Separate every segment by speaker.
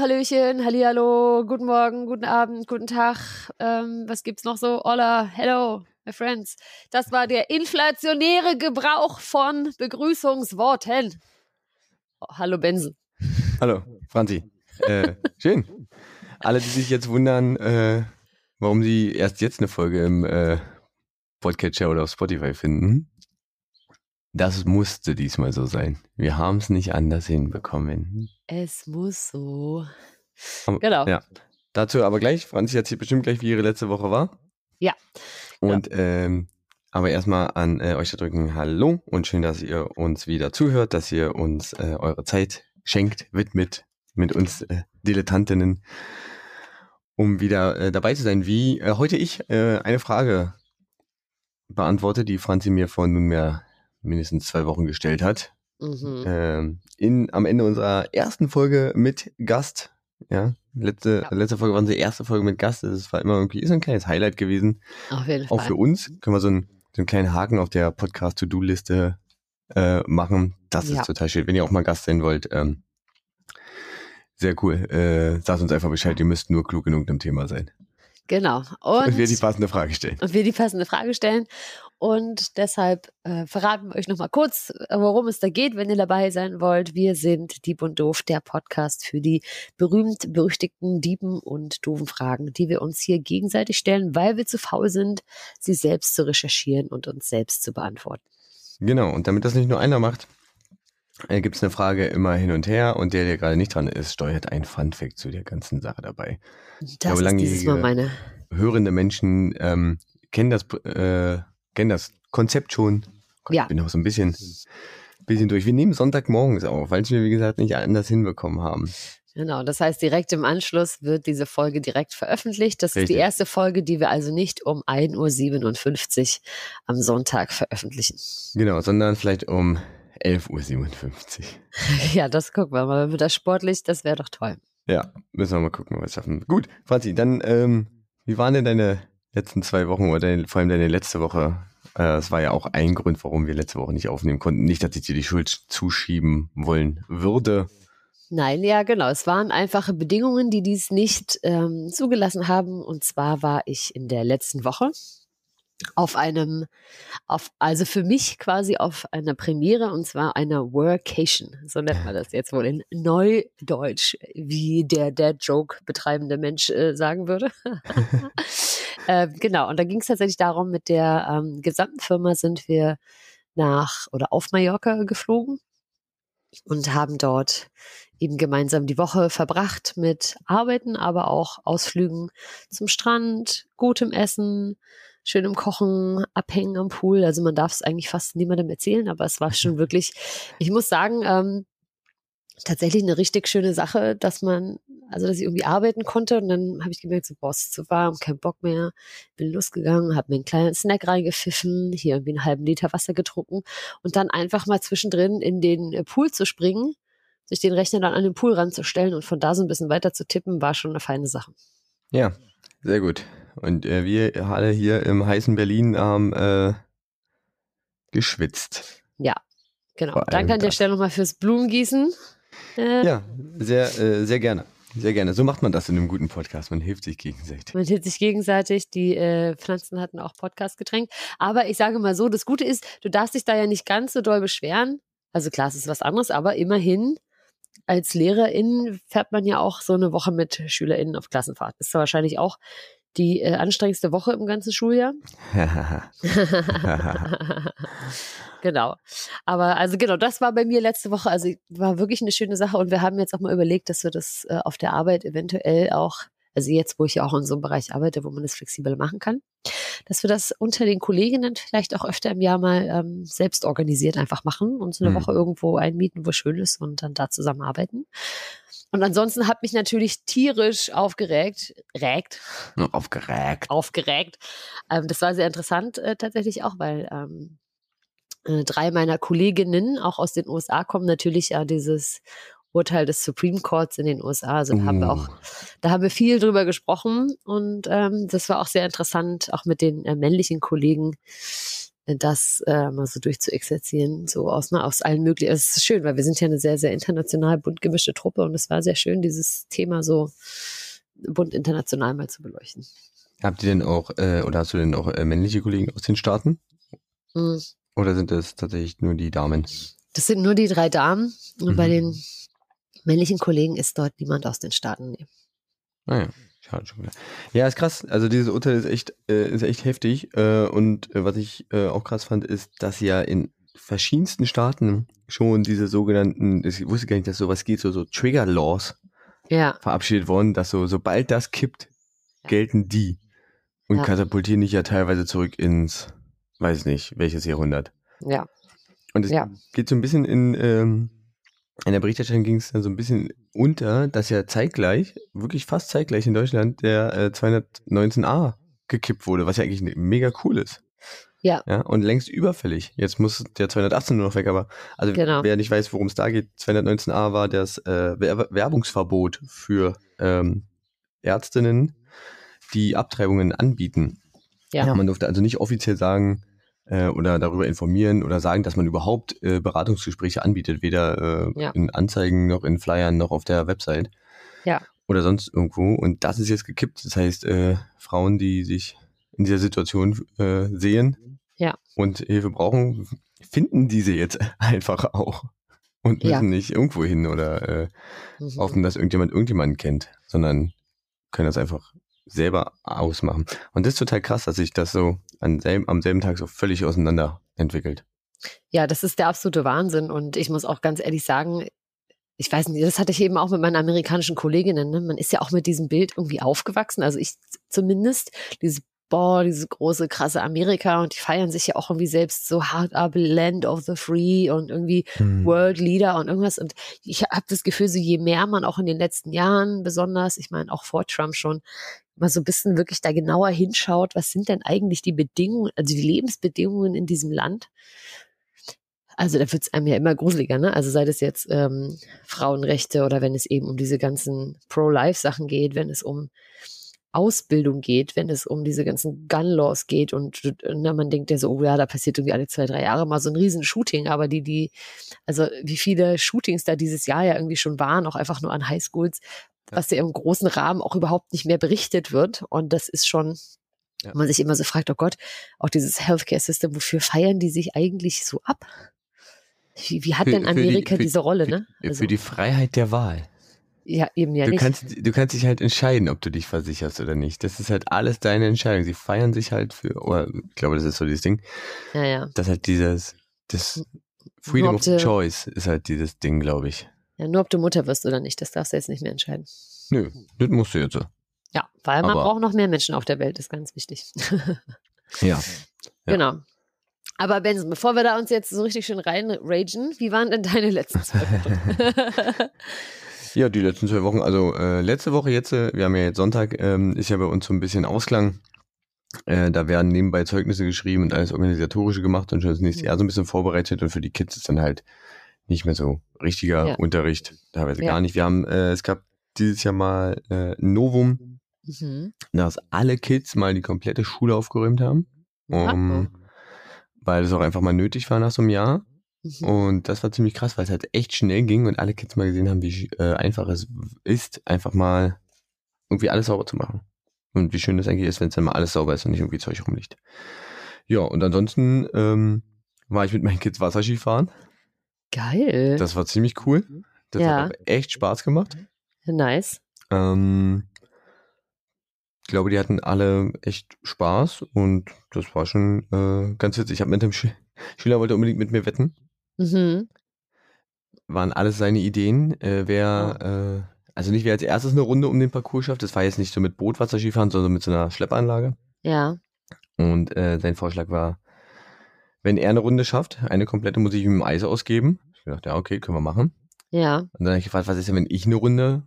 Speaker 1: Hallöchen, Hallihallo, guten Morgen, guten Abend, guten Tag. Ähm, was gibt's noch so? Hola, hello, my friends. Das war der inflationäre Gebrauch von Begrüßungsworten. Oh, hallo, Benson.
Speaker 2: Hallo, Franzi. Äh, schön. Alle, die sich jetzt wundern, äh, warum sie erst jetzt eine Folge im äh, Podcatcher oder auf Spotify finden. Das musste diesmal so sein. Wir haben es nicht anders hinbekommen.
Speaker 1: Es muss so. Genau.
Speaker 2: Ja. Dazu aber gleich. Franzi erzählt bestimmt gleich, wie ihre letzte Woche war.
Speaker 1: Ja.
Speaker 2: Und ähm, aber erstmal an äh, euch da drücken Hallo und schön, dass ihr uns wieder zuhört, dass ihr uns äh, eure Zeit schenkt, widmet mit uns äh, Dilettantinnen, um wieder äh, dabei zu sein. Wie äh, heute ich äh, eine Frage beantworte, die Franzi mir vor nunmehr mindestens zwei Wochen gestellt hat.
Speaker 1: Mhm.
Speaker 2: Ähm, in, am Ende unserer ersten Folge mit Gast. Ja, letzte,
Speaker 1: Ja.
Speaker 2: letzte Folge war unsere erste Folge mit Gast. Das war immer irgendwie so ein kleines Highlight gewesen.
Speaker 1: Auf jeden
Speaker 2: Auch
Speaker 1: Fall.
Speaker 2: für uns können wir so einen, so einen kleinen Haken auf der Podcast-To-Do-Liste äh, machen. Das
Speaker 1: Ja.
Speaker 2: ist total schön. Wenn ihr auch mal Gast sein wollt, ähm, sehr cool. Äh, sagt uns einfach Bescheid, ihr müsst nur klug genug im Thema sein.
Speaker 1: Genau.
Speaker 2: Und
Speaker 1: Und
Speaker 2: wir die passende Frage stellen.
Speaker 1: und wir die passende Frage stellen. Und deshalb äh, verraten wir euch nochmal kurz, äh, worum es da geht, wenn ihr dabei sein wollt. Wir sind Dieb und Doof, der Podcast für die berühmt-berüchtigten Dieben und doofen Fragen, die wir uns hier gegenseitig stellen, weil wir zu faul sind, sie selbst zu recherchieren und uns selbst zu beantworten.
Speaker 2: Genau, und damit das nicht nur einer macht, äh, gibt es eine Frage immer hin und her und der, der gerade nicht dran ist, steuert ein Funfact zu der ganzen Sache dabei.
Speaker 1: Das
Speaker 2: glaube,
Speaker 1: ist dieses Mal meine.
Speaker 2: Hörende Menschen ähm, kennen das äh, kennen das Konzept schon. Gott,
Speaker 1: Ja.
Speaker 2: Ich bin noch so ein bisschen, bisschen durch. Wir nehmen Sonntagmorgens auf, weil wir, wie gesagt, nicht anders hinbekommen haben.
Speaker 1: Genau, das heißt, direkt im Anschluss wird diese Folge direkt veröffentlicht. Das ist
Speaker 2: Richtig.
Speaker 1: die erste Folge, die wir also nicht um 1.57 Uhr am Sonntag veröffentlichen.
Speaker 2: Genau, sondern vielleicht um 11.57 Uhr.
Speaker 1: Ja, das gucken wir mal. Wenn wir das sportlich, das wäre doch toll.
Speaker 2: Ja, müssen wir mal gucken, ob wir es schaffen. Gut, Franzi, dann, ähm, wie waren denn deine letzten zwei Wochen oder vor allem deine letzte Woche? Äh, Das war ja auch ein Grund, warum wir letzte Woche nicht aufnehmen konnten. Nicht, dass ich dir die Schuld zuschieben wollen würde.
Speaker 1: Nein, ja, genau. Es waren einfache Bedingungen, die dies nicht ähm, zugelassen haben. Und zwar war ich in der letzten Woche auf einem, auf, also für mich quasi auf einer Premiere und zwar einer Workation. So nennt man das jetzt wohl in Neudeutsch, wie der der Joke betreibende Mensch äh, sagen würde. ähm, genau. Und da ging es tatsächlich darum, mit der ähm, gesamten Firma sind wir nach oder auf Mallorca geflogen und haben dort eben gemeinsam die Woche verbracht mit Arbeiten, aber auch Ausflügen zum Strand, gutem Essen, schönem Kochen, Abhängen am Pool. Also man darf es eigentlich fast niemandem erzählen, aber es war schon wirklich, ich muss sagen, ähm, tatsächlich eine richtig schöne Sache, dass man, also dass ich irgendwie arbeiten konnte und dann habe ich gemerkt, so, boah, es ist zu warm, kein Bock mehr, bin losgegangen, habe mir einen kleinen Snack reingepfiffen, hier irgendwie einen halben Liter Wasser getrunken und dann einfach mal zwischendrin in den äh, Pool zu springen, sich den Rechner dann an den Pool ranzustellen und von da so ein bisschen weiter zu tippen, war schon eine feine Sache.
Speaker 2: Ja, sehr gut. Und äh, wir alle hier im heißen Berlin haben äh, geschwitzt.
Speaker 1: Genau.
Speaker 2: Vor allem
Speaker 1: Danke an der. Stelle nochmal fürs Blumengießen. Äh,
Speaker 2: Ja, sehr, äh, sehr gerne. Sehr gerne. So macht man das in einem guten Podcast. Man hilft sich gegenseitig.
Speaker 1: Man hilft sich gegenseitig. Die äh, Pflanzen hatten auch Podcast getränkt. Aber ich sage mal so, das Gute ist, du darfst dich da ja nicht ganz so doll beschweren. Also klar, es ist was anderes, aber immerhin als Lehrerin fährt man ja auch so eine Woche mit SchülerInnen auf Klassenfahrt. Ist zwar wahrscheinlich auch die äh, anstrengendste Woche im ganzen Schuljahr. genau. Aber also genau, das war bei mir letzte Woche. Also war wirklich eine schöne Sache und wir haben jetzt auch mal überlegt, dass wir das äh, auf der Arbeit eventuell auch, also jetzt, wo ich ja auch in so einem Bereich arbeite, wo man das flexibel machen kann, dass wir das unter den Kolleginnen vielleicht auch öfter im Jahr mal ähm, selbst organisiert einfach machen und so eine
Speaker 2: Mhm.
Speaker 1: Woche irgendwo einmieten, wo schön ist und dann da zusammenarbeiten. Und ansonsten hat mich natürlich tierisch aufgeregt, regt,
Speaker 2: aufgeregt.
Speaker 1: aufgeregt. Ähm, das war sehr interessant äh, tatsächlich auch, weil ähm, äh, drei meiner Kolleginnen auch aus den USA kommen natürlich ja dieses Urteil des Supreme Courts in den USA. Also da haben wir auch, da haben wir viel drüber gesprochen und ähm, das war auch sehr interessant, auch mit den äh, männlichen Kollegen das äh, mal so durchzuexerzieren, so aus, ne, aus allen möglichen. Es ist schön, weil wir sind ja eine sehr, sehr international bunt gemischte Truppe und es war sehr schön, dieses Thema so bunt international mal zu beleuchten.
Speaker 2: Habt ihr denn auch, äh, oder hast du denn auch äh, männliche Kollegen aus den Staaten?
Speaker 1: Mhm.
Speaker 2: Oder sind das tatsächlich nur die Damen?
Speaker 1: Das sind nur die drei Damen und
Speaker 2: Mhm.
Speaker 1: bei den männlichen Kollegen ist dort niemand aus den Staaten. Nee.
Speaker 2: Naja, schade schon wieder. Ja, ist krass. Also dieses Urteil ist echt, äh, ist echt heftig. Äh, und äh, was ich äh, auch krass fand, ist, dass ja in verschiedensten Staaten schon diese sogenannten, ich wusste gar nicht, dass sowas geht, so, so Trigger Laws
Speaker 1: Ja,
Speaker 2: verabschiedet worden, dass so, sobald das kippt, gelten die. Und
Speaker 1: Ja.
Speaker 2: katapultieren dich ja teilweise zurück ins, weiß nicht, welches Jahrhundert.
Speaker 1: ja,
Speaker 2: Und es
Speaker 1: Ja.
Speaker 2: geht so ein bisschen in, ähm, in der Berichterstattung ging es dann so ein bisschen unter, dass ja zeitgleich, wirklich fast zeitgleich in Deutschland, der äh, 219a gekippt wurde, was ja eigentlich ne- mega cool ist.
Speaker 1: Ja.
Speaker 2: ja. Und längst überfällig. Jetzt muss der 218 nur noch weg, aber also
Speaker 1: Genau.
Speaker 2: wer nicht weiß, worum es da geht, 219a war das äh, Wer Werbungsverbot für ähm, Ärztinnen, die Abtreibungen anbieten.
Speaker 1: Ja.
Speaker 2: man durfte also nicht offiziell sagen äh, oder darüber informieren oder sagen, dass man überhaupt äh, Beratungsgespräche anbietet, weder äh,
Speaker 1: Ja.
Speaker 2: in Anzeigen noch in Flyern noch auf der Website.
Speaker 1: Ja.
Speaker 2: Oder sonst irgendwo. Und das ist jetzt gekippt. Das heißt, äh, Frauen, die sich in dieser Situation äh, sehen
Speaker 1: Ja.
Speaker 2: und Hilfe brauchen, finden diese jetzt einfach auch. Und müssen
Speaker 1: Ja.
Speaker 2: nicht irgendwo hin oder äh,
Speaker 1: Mhm.
Speaker 2: hoffen, dass irgendjemand irgendjemanden kennt, sondern können das einfach selber ausmachen. Und das ist total krass, dass sich das so an selben, am selben Tag so völlig auseinander entwickelt.
Speaker 1: Ja, das ist der absolute Wahnsinn. Und ich muss auch ganz ehrlich sagen, ich weiß nicht, das hatte ich eben auch mit meinen amerikanischen Kolleginnen. Ne? Man ist ja auch mit diesem Bild irgendwie aufgewachsen. Also ich zumindest, dieses boah, dieses große, krasse Amerika und die feiern sich ja auch irgendwie selbst so hard up, Land of the Free und irgendwie World Leader und irgendwas. Und ich habe das Gefühl, so je mehr man auch in den letzten Jahren besonders, ich meine auch vor Trump schon, mal so ein bisschen wirklich da genauer hinschaut, was sind denn eigentlich die Bedingungen, also die Lebensbedingungen in diesem Land? Also da wird es einem ja immer gruseliger, ne? Also sei das jetzt ähm, Frauenrechte oder wenn es eben um diese ganzen Pro-Life-Sachen geht, wenn es um Ausbildung geht, wenn es um diese ganzen Gun-Laws geht und na, man denkt ja so, oh ja, da passiert irgendwie alle zwei, drei Jahre mal so ein riesen Shooting, aber die, die, also wie viele Shootings da dieses Jahr ja irgendwie schon waren, auch einfach nur an Highschools, was ja im großen Rahmen auch überhaupt nicht mehr berichtet wird und das ist schon,
Speaker 2: Ja.
Speaker 1: man sich immer so fragt, oh Gott, auch dieses Healthcare-System, wofür feiern die sich eigentlich so ab? Wie, wie hat
Speaker 2: Für-
Speaker 1: denn
Speaker 2: für die-
Speaker 1: Amerika
Speaker 2: für-
Speaker 1: diese Rolle,
Speaker 2: für,
Speaker 1: ne? Also,
Speaker 2: für die Freiheit der Wahl.
Speaker 1: ja, eben ja
Speaker 2: du,
Speaker 1: nicht.
Speaker 2: kannst, du kannst dich halt entscheiden, ob du dich versicherst oder nicht. Das ist halt alles deine Entscheidung. Sie feiern sich halt für, oder ich glaube, das ist so dieses Ding,
Speaker 1: ja, ja.
Speaker 2: dass halt dieses, das Freedom of Choice ist halt dieses Ding, glaube ich.
Speaker 1: Ja. Nur ob du Mutter wirst oder nicht, das darfst du jetzt nicht mehr entscheiden.
Speaker 2: Nö, das musst du jetzt.
Speaker 1: Ja, weil man
Speaker 2: Aber-
Speaker 1: braucht noch mehr Menschen auf der Welt, ist ganz wichtig.
Speaker 2: Ja. Ja.
Speaker 1: Genau. Aber Benson, bevor wir da uns jetzt so richtig schön reinragen, wie waren denn deine letzten zwei Wochen?
Speaker 2: Ja, die letzten zwei Wochen, also äh, letzte Woche jetzt, äh, wir haben ja jetzt Sonntag, ähm, ist ja bei uns so ein bisschen Ausklang. Äh, da werden nebenbei Zeugnisse geschrieben und alles Organisatorische gemacht und schon das nächste. Jahr so ein bisschen vorbereitet und für die Kids ist dann halt nicht mehr so richtiger
Speaker 1: Ja.
Speaker 2: Unterricht, teilweise
Speaker 1: Ja.
Speaker 2: gar nicht. Wir haben, äh, es gab dieses Jahr mal äh, ein Novum,
Speaker 1: mhm.
Speaker 2: dass alle Kids mal die komplette Schule aufgeräumt haben, um, weil es auch einfach mal nötig war nach so einem Jahr.
Speaker 1: Mhm.
Speaker 2: Und das war ziemlich krass, weil es halt echt schnell ging und alle Kids mal gesehen haben, wie äh, einfach es ist, einfach mal irgendwie alles sauber zu machen. Und wie schön das eigentlich ist, wenn es dann mal alles sauber ist und nicht irgendwie Zeug rumliegt. Ja, und ansonsten ähm, war ich mit meinen Kids Wasserski fahren.
Speaker 1: Geil.
Speaker 2: Das war ziemlich cool. Das
Speaker 1: Ja.
Speaker 2: hat echt Spaß gemacht.
Speaker 1: nice.
Speaker 2: Ähm, ich glaube, die hatten alle echt Spaß und das war schon äh, ganz witzig. Ich habe mit dem Sch Schüler wollte unbedingt mit mir wetten.
Speaker 1: Mhm.
Speaker 2: waren alles seine Ideen. Äh, wer, äh, also nicht wer als erstes eine Runde um den Parcours schafft. Das war jetzt nicht so mit Bootwasserskifahren, sondern mit so einer Schleppanlage.
Speaker 1: Ja.
Speaker 2: Und äh, sein Vorschlag war, wenn er eine Runde schafft, eine komplette muss ich ihm im Eis ausgeben. Ich dachte, ja, okay, können wir machen.
Speaker 1: Ja.
Speaker 2: Und dann habe ich gefragt, was ist denn, wenn ich eine Runde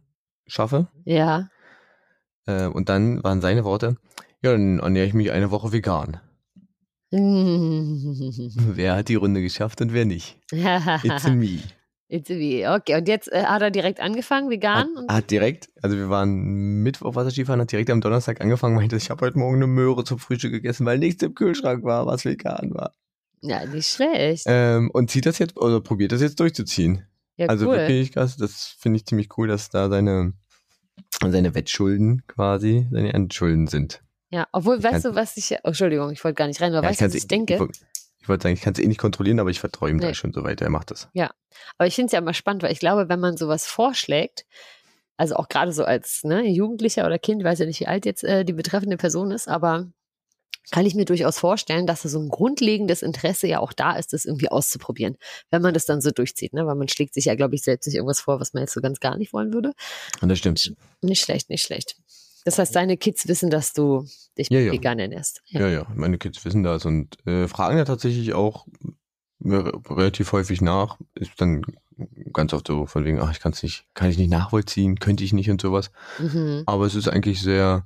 Speaker 2: schaffe?
Speaker 1: Ja.
Speaker 2: Äh, und dann waren seine Worte, ja, dann ernähre ich mich eine Woche vegan. Wer hat die Runde geschafft und wer nicht? It's me.
Speaker 1: It's me. Okay, und jetzt äh, hat er direkt angefangen, vegan?
Speaker 2: Hat, hat direkt, also wir waren Mittwoch Wasserskifahren, hat direkt am Donnerstag angefangen, meinte, ich habe heute Morgen eine Möhre zum Frühstück gegessen, weil nichts im Kühlschrank war, was vegan war.
Speaker 1: Ja, nicht schlecht.
Speaker 2: Ähm, und zieht das jetzt, oder probiert das jetzt durchzuziehen.
Speaker 1: ja,
Speaker 2: also
Speaker 1: cool.
Speaker 2: wirklich krass, das finde ich ziemlich cool, dass da seine, seine Wettschulden quasi seine Endschulden sind.
Speaker 1: Ja, obwohl,
Speaker 2: Ich
Speaker 1: weißt du, was ich, oh, Entschuldigung, ich wollte gar nicht rein, aber
Speaker 2: Ja,
Speaker 1: weißt du, was ich
Speaker 2: eh-
Speaker 1: denke?
Speaker 2: Ich, ich wollte sagen, ich kann es eh nicht kontrollieren, aber ich vertraue ihm
Speaker 1: Nee.
Speaker 2: da schon so weiter. Er macht das.
Speaker 1: Aber ich finde es ja immer spannend, weil ich glaube, wenn man sowas vorschlägt, also auch gerade so als ne, Jugendlicher oder Kind, weiß ja nicht, wie alt jetzt äh, die betreffende Person ist, aber kann ich mir durchaus vorstellen, dass da so ein grundlegendes Interesse ja auch da ist, das irgendwie auszuprobieren, wenn man das dann so durchzieht, ne? Weil man schlägt sich ja, glaube ich, selbst nicht irgendwas vor, was man jetzt so ganz gar nicht wollen würde.
Speaker 2: Und das stimmt.
Speaker 1: Nicht schlecht, nicht schlecht. Das heißt, deine Kids wissen, dass du dich
Speaker 2: Ja, ja.
Speaker 1: vegan ernährst.
Speaker 2: Ja, ja, meine Kids wissen das und äh, fragen ja tatsächlich auch relativ häufig nach. Ist dann ganz oft so von wegen, ach, ich kann es nicht, kann ich nicht nachvollziehen, könnte ich nicht und sowas.
Speaker 1: Mhm.
Speaker 2: Aber es ist eigentlich sehr,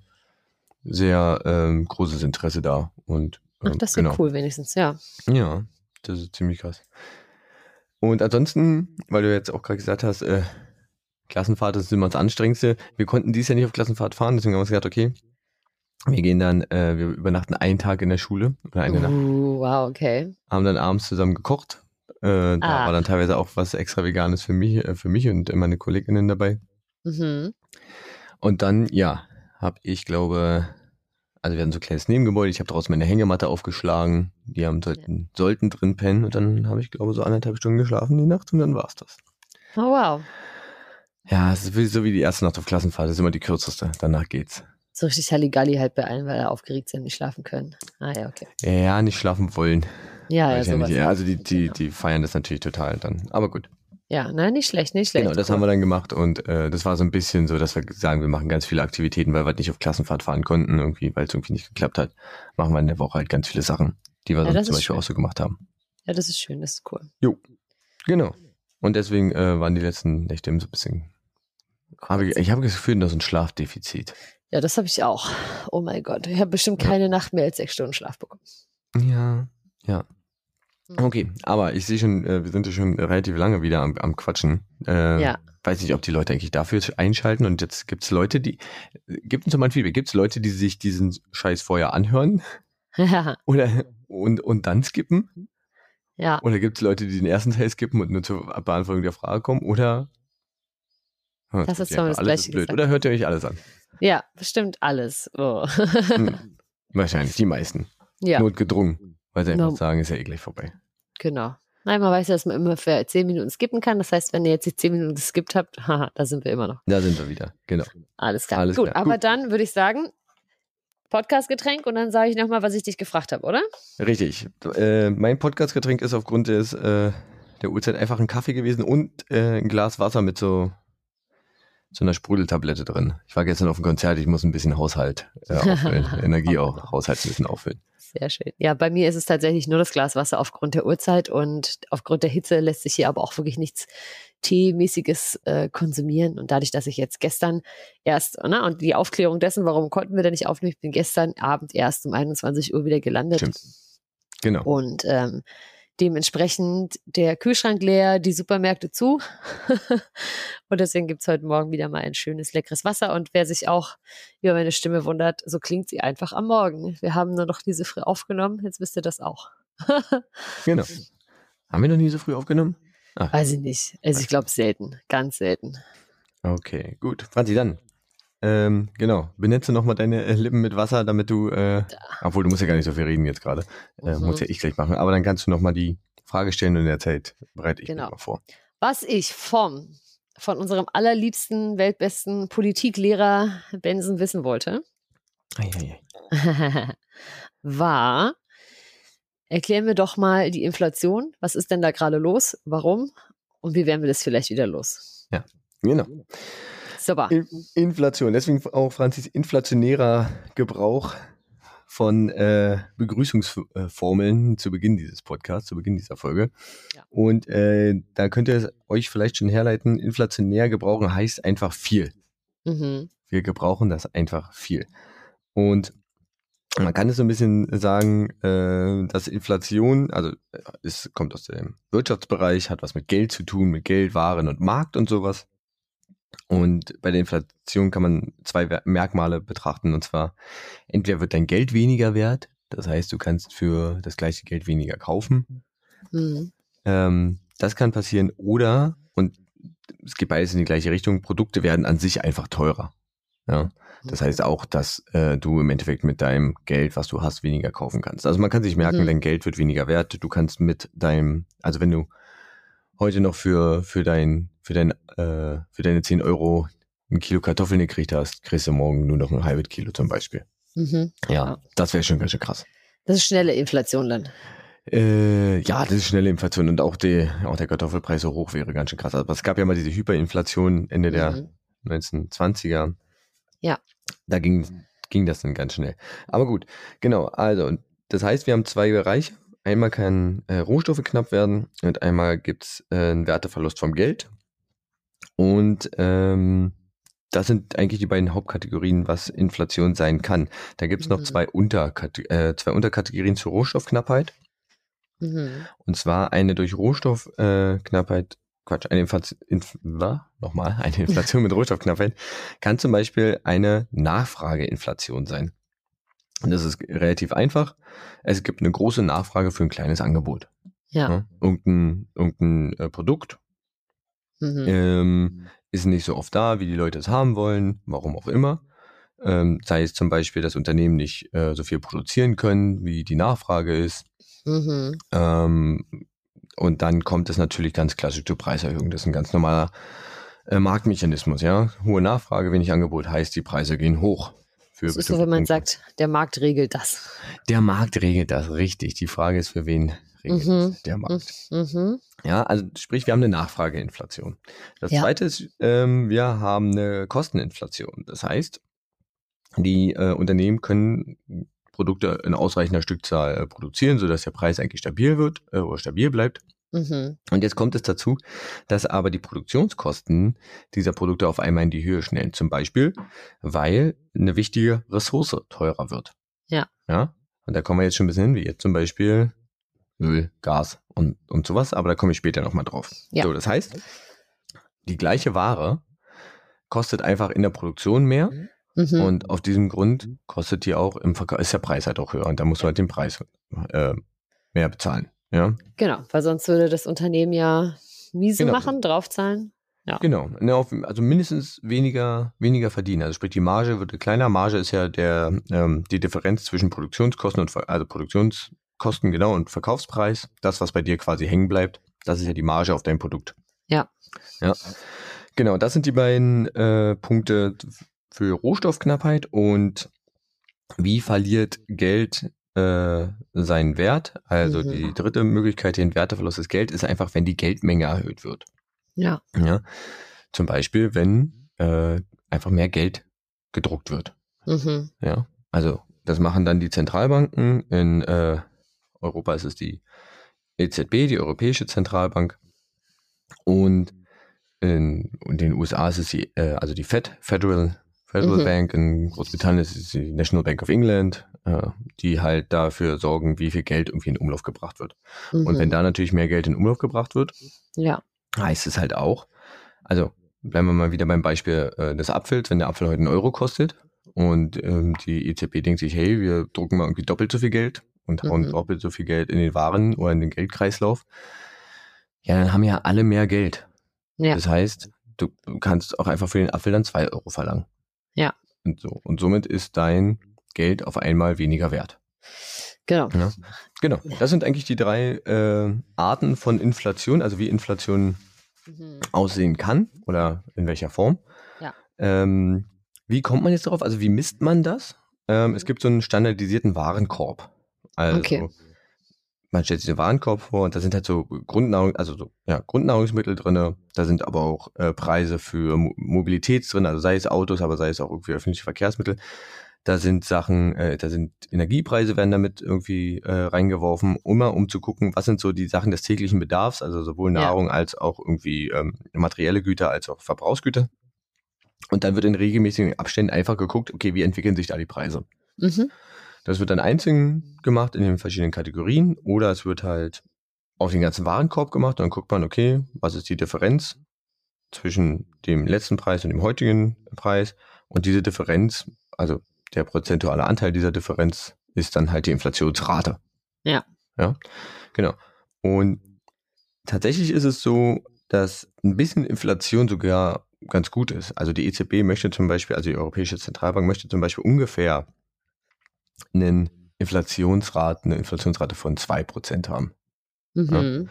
Speaker 2: sehr ähm, großes Interesse da. Und
Speaker 1: Ach,
Speaker 2: ähm,
Speaker 1: das ist
Speaker 2: genau.
Speaker 1: cool, wenigstens, ja.
Speaker 2: Ja, das ist ziemlich krass. Und ansonsten, weil du jetzt auch gerade gesagt hast, äh, Klassenfahrt ist immer das Anstrengendste. Wir konnten dies Jahr nicht auf Klassenfahrt fahren, deswegen haben wir uns gesagt, okay, wir gehen dann, äh, wir übernachten einen Tag in der Schule oder eine Nacht,
Speaker 1: Uh, wow, okay.
Speaker 2: haben dann abends zusammen gekocht. Äh, da
Speaker 1: Ah.
Speaker 2: war dann teilweise auch was extra Veganes für mich, äh, für mich und meine Kolleginnen dabei.
Speaker 1: Mhm.
Speaker 2: Und dann, ja, habe ich glaube, also wir hatten so ein kleines Nebengebäude, ich habe daraus meine Hängematte aufgeschlagen, die haben sollten, sollten drin pennen und dann habe ich glaube so anderthalb Stunden geschlafen die Nacht und dann war's das.
Speaker 1: Oh, wow.
Speaker 2: Ja, es ist wie- so wie die erste Nacht auf Klassenfahrt, das ist immer die kürzeste, danach geht's.
Speaker 1: So richtig Halligalli halt bei allen, weil er aufgeregt sind, nicht schlafen können. Ah ja, okay.
Speaker 2: Ja, nicht schlafen wollen.
Speaker 1: Ja, ja,
Speaker 2: ja nicht. Ja, also die, die, die feiern das natürlich total dann. Aber gut.
Speaker 1: Ja, nein, nicht schlecht, nicht schlecht.
Speaker 2: Genau, das haben wir dann gemacht und äh, das war so ein bisschen so, dass wir sagen, wir machen ganz viele Aktivitäten, weil wir halt nicht auf Klassenfahrt fahren konnten, irgendwie, weil es irgendwie nicht geklappt hat. Machen wir in der Woche halt ganz viele Sachen, die wir
Speaker 1: Ja,
Speaker 2: sonst
Speaker 1: das
Speaker 2: zum Beispiel
Speaker 1: schön.
Speaker 2: auch so gemacht haben.
Speaker 1: Ja, das ist schön, das ist cool.
Speaker 2: Genau. Und deswegen äh, waren die letzten Nächte eben so ein bisschen. Hab ich ich habe das Gefühl, da ist ein Schlafdefizit.
Speaker 1: Ja, das habe ich auch. Oh mein Gott, ich habe bestimmt
Speaker 2: Ja.
Speaker 1: keine Nacht mehr als sechs Stunden Schlaf bekommen.
Speaker 2: Ja, ja.
Speaker 1: Mhm.
Speaker 2: Okay, aber ich sehe schon, äh, wir sind ja schon relativ lange wieder am, am Quatschen. Äh,
Speaker 1: Ja.
Speaker 2: Weiß nicht, ob die Leute eigentlich dafür einschalten und jetzt gibt es Leute, die. Gibt es mal ein Feedback? Gibt es Leute, die sich diesen Scheiß vorher anhören
Speaker 1: ja,
Speaker 2: oder und, und dann skippen?
Speaker 1: ja.
Speaker 2: Oder gibt es Leute, die den ersten Teil skippen und nur zur Beantwortung der Frage kommen? Oder. Hm,
Speaker 1: Das ist zwar das Gleiche
Speaker 2: blöd.
Speaker 1: gesagt.
Speaker 2: Oder hört ihr euch alles an?
Speaker 1: Ja, bestimmt alles. Oh.
Speaker 2: Hm, wahrscheinlich, die meisten.
Speaker 1: ja,
Speaker 2: Notgedrungen. Weil sie einfach
Speaker 1: No.
Speaker 2: sagen, ist ja eh gleich vorbei.
Speaker 1: genau. Nein, man weiß ja, dass man immer für zehn Minuten skippen kann. Das heißt, wenn ihr jetzt die zehn Minuten geskippt habt, haha, da sind wir immer noch.
Speaker 2: Da sind wir wieder. Genau.
Speaker 1: Alles klar.
Speaker 2: Alles
Speaker 1: Gut,
Speaker 2: klar.
Speaker 1: aber
Speaker 2: Gut.
Speaker 1: dann würde ich sagen, Podcast-Getränk und dann sage ich nochmal, was ich dich gefragt habe, oder?
Speaker 2: Richtig. Äh, mein Podcastgetränk ist aufgrund des, äh, der Uhrzeit einfach ein Kaffee gewesen und äh, ein Glas Wasser mit so, so einer Sprudeltablette drin. Ich war gestern auf dem Konzert, ich muss ein bisschen Haushalt äh, auffüllen. Energie auch, Haushalt ein bisschen auffüllen.
Speaker 1: Sehr schön. Ja, bei mir ist es tatsächlich nur das Glas Wasser aufgrund der Uhrzeit und aufgrund der Hitze lässt sich hier aber auch wirklich nichts Teemäßiges äh, konsumieren. Und dadurch, dass ich jetzt gestern erst, ne, und die Aufklärung dessen, warum konnten wir denn nicht aufnehmen, ich bin gestern Abend erst um 21 Uhr wieder gelandet.
Speaker 2: Stimmt. Genau.
Speaker 1: Und ähm, dementsprechend der Kühlschrank leer, die Supermärkte zu. und deswegen gibt's heute Morgen wieder mal ein schönes, leckeres Wasser. Und wer sich auch über meine Stimme wundert, so klingt sie einfach am Morgen. Wir haben nur noch diese früh aufgenommen, jetzt wisst ihr das auch.
Speaker 2: Genau. Haben wir noch nie so früh aufgenommen?
Speaker 1: Weiß ich nicht. Also ich glaube selten, ganz selten.
Speaker 2: Okay, gut. Franzi, dann. Ähm, genau. Benetze nochmal deine äh, Lippen mit Wasser, damit du, äh, obwohl du musst ja gar nicht so viel reden jetzt gerade. Äh,
Speaker 1: Mhm.
Speaker 2: Muss ja ich gleich machen. Aber dann kannst du nochmal die Frage stellen und in der Zeit bereite ich
Speaker 1: Genau.
Speaker 2: mich mal vor.
Speaker 1: Was ich vom, von unserem allerliebsten, weltbesten Politiklehrer Benson wissen wollte,
Speaker 2: Ei, ei, ei.
Speaker 1: war, erklären wir doch mal die Inflation. Was ist denn da gerade los? Warum? Und wie werden wir das vielleicht wieder los?
Speaker 2: Genau.
Speaker 1: Super.
Speaker 2: In Inflation. Deswegen auch Franzis inflationärer Gebrauch von äh, Begrüßungsformeln zu Beginn dieses Podcasts, zu Beginn dieser Folge.
Speaker 1: Ja.
Speaker 2: Und äh, da könnt ihr euch vielleicht schon herleiten, inflationär gebrauchen heißt einfach viel.
Speaker 1: Mhm.
Speaker 2: Wir gebrauchen das einfach viel. Und man kann es so ein bisschen sagen, äh, dass Inflation, also äh, es kommt aus dem Wirtschaftsbereich, hat was mit Geld zu tun, mit Geld, Waren und Markt und sowas. Und bei der Inflation kann man zwei Merkmale betrachten. Und zwar, entweder wird dein Geld weniger wert Das heißt, du kannst für das gleiche Geld weniger kaufen.
Speaker 1: Mhm.
Speaker 2: Ähm, das kann passieren. Oder, und es geht beides in die gleiche Richtung, Produkte werden an sich einfach teurer. Ja. Das heißt auch, dass äh, du im Endeffekt mit deinem Geld, was du hast, weniger kaufen kannst. Also man kann sich merken,
Speaker 1: Mhm.
Speaker 2: dein Geld wird weniger wert. Du kannst mit deinem, also wenn du heute noch für, für dein, für dein, äh, für deine 10 Euro ein Kilo Kartoffeln gekriegt hast, kriegst du morgen nur noch ein halbes Kilo zum Beispiel.
Speaker 1: Mhm.
Speaker 2: Ja, das wäre schon ganz schön krass.
Speaker 1: Das ist schnelle Inflation dann.
Speaker 2: Äh, ja, das ist schnelle Inflation und auch, die, auch der Kartoffelpreis so hoch wäre ganz schön krass. Aber es gab ja mal diese Hyperinflation Ende der
Speaker 1: Mhm.
Speaker 2: 1920er.
Speaker 1: Ja.
Speaker 2: Da ging, ging das dann ganz schnell. Aber gut, genau. Also, das heißt, wir haben zwei Bereiche. Einmal kann äh, Rohstoffe knapp werden und einmal gibt's äh, einen Werteverlust vom Geld. Und ähm, das sind eigentlich die beiden Hauptkategorien, was Inflation sein kann. Da gibt's noch
Speaker 1: Mhm.
Speaker 2: zwei, Unterkate äh, zwei Unterkategorien zur Rohstoffknappheit.
Speaker 1: Mhm.
Speaker 2: Und zwar eine durch Rohstoffknappheit, äh, Quatsch, eine Inflation, Inf wa? nochmal, eine Inflation mit Rohstoffknappheit kann zum Beispiel eine Nachfrageinflation sein. Und das ist relativ einfach. Es gibt eine große Nachfrage für ein kleines Angebot.
Speaker 1: Ja.
Speaker 2: Ne? Irgendein, irgendein äh, Produkt
Speaker 1: Mhm.
Speaker 2: ähm, ist nicht so oft da, wie die Leute es haben wollen, warum auch immer. Ähm, sei es zum Beispiel, dass Unternehmen nicht äh, so viel produzieren können, wie die Nachfrage ist.
Speaker 1: Mhm.
Speaker 2: Ähm, und dann kommt es natürlich ganz klassisch zur Preiserhöhung. Das ist ein ganz normaler äh, Marktmechanismus, ja. Hohe Nachfrage, wenig Angebot heißt, die Preise gehen hoch. Für
Speaker 1: Das ist so, wenn man
Speaker 2: Punkte.
Speaker 1: sagt, der Markt regelt das.
Speaker 2: Der Markt regelt das, richtig. Die Frage ist, für wen regelt
Speaker 1: Mhm.
Speaker 2: der Markt?
Speaker 1: Mhm.
Speaker 2: Ja, also sprich, wir haben eine Nachfrageinflation. Das
Speaker 1: Ja.
Speaker 2: zweite ist, ähm, wir haben eine Kosteninflation. Das heißt, die äh, Unternehmen können Produkte in ausreichender Stückzahl äh, produzieren, sodass der Preis eigentlich stabil wird äh, oder stabil bleibt.
Speaker 1: Mhm.
Speaker 2: Und jetzt kommt es dazu, dass aber die Produktionskosten dieser Produkte auf einmal in die Höhe schnellen. Zum Beispiel, weil eine wichtige Ressource teurer wird.
Speaker 1: Ja.
Speaker 2: Ja. Und da kommen wir jetzt schon ein bisschen hin, wie jetzt zum Beispiel Öl, Gas und, und sowas, aber da komme ich später nochmal drauf.
Speaker 1: Ja.
Speaker 2: So, das heißt, die gleiche Ware kostet einfach in der Produktion mehr
Speaker 1: Mhm.
Speaker 2: und auf diesem Grund kostet die auch im Verkauf, ist der Preis halt auch höher und da muss man halt den Preis äh, mehr bezahlen. Ja.
Speaker 1: Genau, weil sonst würde das Unternehmen ja miese
Speaker 2: Genau.
Speaker 1: machen, draufzahlen. Ja.
Speaker 2: Genau, ne, also mindestens weniger, weniger verdienen. Also sprich, die Marge wird kleiner. Marge ist ja der, ähm, die Differenz zwischen Produktionskosten und also Produktionskosten genau und Verkaufspreis. Das, was bei dir quasi hängen bleibt, das ist ja die Marge auf dein Produkt.
Speaker 1: Ja.
Speaker 2: Ja. Genau, das sind die beiden äh, Punkte für Rohstoffknappheit und wie verliert Geld äh, seinen Wert. Also
Speaker 1: Mhm.
Speaker 2: die dritte Möglichkeit, den Werteverlust des Geld, ist einfach, wenn die Geldmenge erhöht wird.
Speaker 1: Ja.
Speaker 2: Ja, zum Beispiel, wenn äh, einfach mehr Geld gedruckt wird.
Speaker 1: Mhm.
Speaker 2: Ja, also das machen dann die Zentralbanken. In äh, Europa ist es die EZB, die Europäische Zentralbank. Und in, in den USA ist es die, äh, also die Fed, Federal, Federal
Speaker 1: Mhm.
Speaker 2: Bank. In Großbritannien ist es die National Bank of England, äh, die halt dafür sorgen, wie viel Geld irgendwie in Umlauf gebracht wird.
Speaker 1: Mhm.
Speaker 2: Und wenn da natürlich mehr Geld in Umlauf gebracht wird,
Speaker 1: ja.
Speaker 2: heißt es halt auch, also bleiben wir mal wieder beim Beispiel äh, des Apfels, wenn der Apfel heute einen Euro kostet und ähm, die EZB denkt sich, hey, wir drucken mal irgendwie doppelt so viel Geld und hauen
Speaker 1: Mhm.
Speaker 2: doppelt so viel Geld in den Waren oder in den Geldkreislauf, ja, dann haben ja alle mehr Geld.
Speaker 1: Ja.
Speaker 2: Das heißt, du kannst auch einfach für den Apfel dann zwei Euro verlangen.
Speaker 1: Ja.
Speaker 2: Und so. Und somit ist dein Geld auf einmal weniger wert.
Speaker 1: Genau.
Speaker 2: Ja. Genau. Das sind eigentlich die drei äh, Arten von Inflation, also wie Inflation
Speaker 1: Mhm.
Speaker 2: aussehen kann oder in welcher Form.
Speaker 1: Ja.
Speaker 2: Ähm, wie kommt man jetzt darauf? Also wie misst man das? Ähm, es gibt so einen standardisierten Warenkorb. Also
Speaker 1: Okay.
Speaker 2: man stellt sich den Warenkorb vor und da sind halt so Grundnahrung, also so, ja, Grundnahrungsmittel drinne. Da sind aber auch äh, Preise für Mo Mobilität drin, also sei es Autos, aber sei es auch irgendwie öffentliche Verkehrsmittel. Da sind Sachen, äh, da sind Energiepreise werden damit irgendwie äh, reingeworfen, immer um zu gucken, was sind so die Sachen des täglichen Bedarfs, also sowohl
Speaker 1: Ja.
Speaker 2: Nahrung als auch irgendwie ähm, materielle Güter als auch Verbrauchsgüter. Und dann wird in regelmäßigen Abständen einfach geguckt, okay, wie entwickeln sich da die Preise?
Speaker 1: Mhm.
Speaker 2: Das wird dann einzeln gemacht in den verschiedenen Kategorien oder es wird halt auf den ganzen Warenkorb gemacht und dann guckt man, okay, was ist die Differenz zwischen dem letzten Preis und dem heutigen Preis und diese Differenz, also der prozentuale Anteil dieser Differenz ist dann halt die Inflationsrate.
Speaker 1: Ja.
Speaker 2: Ja, genau. Und tatsächlich ist es so, dass ein bisschen Inflation sogar ganz gut ist. Also die EZB möchte zum Beispiel, also die Europäische Zentralbank möchte zum Beispiel ungefähr einen Inflationsrate, eine Inflationsrate von 2% haben.
Speaker 1: Mhm.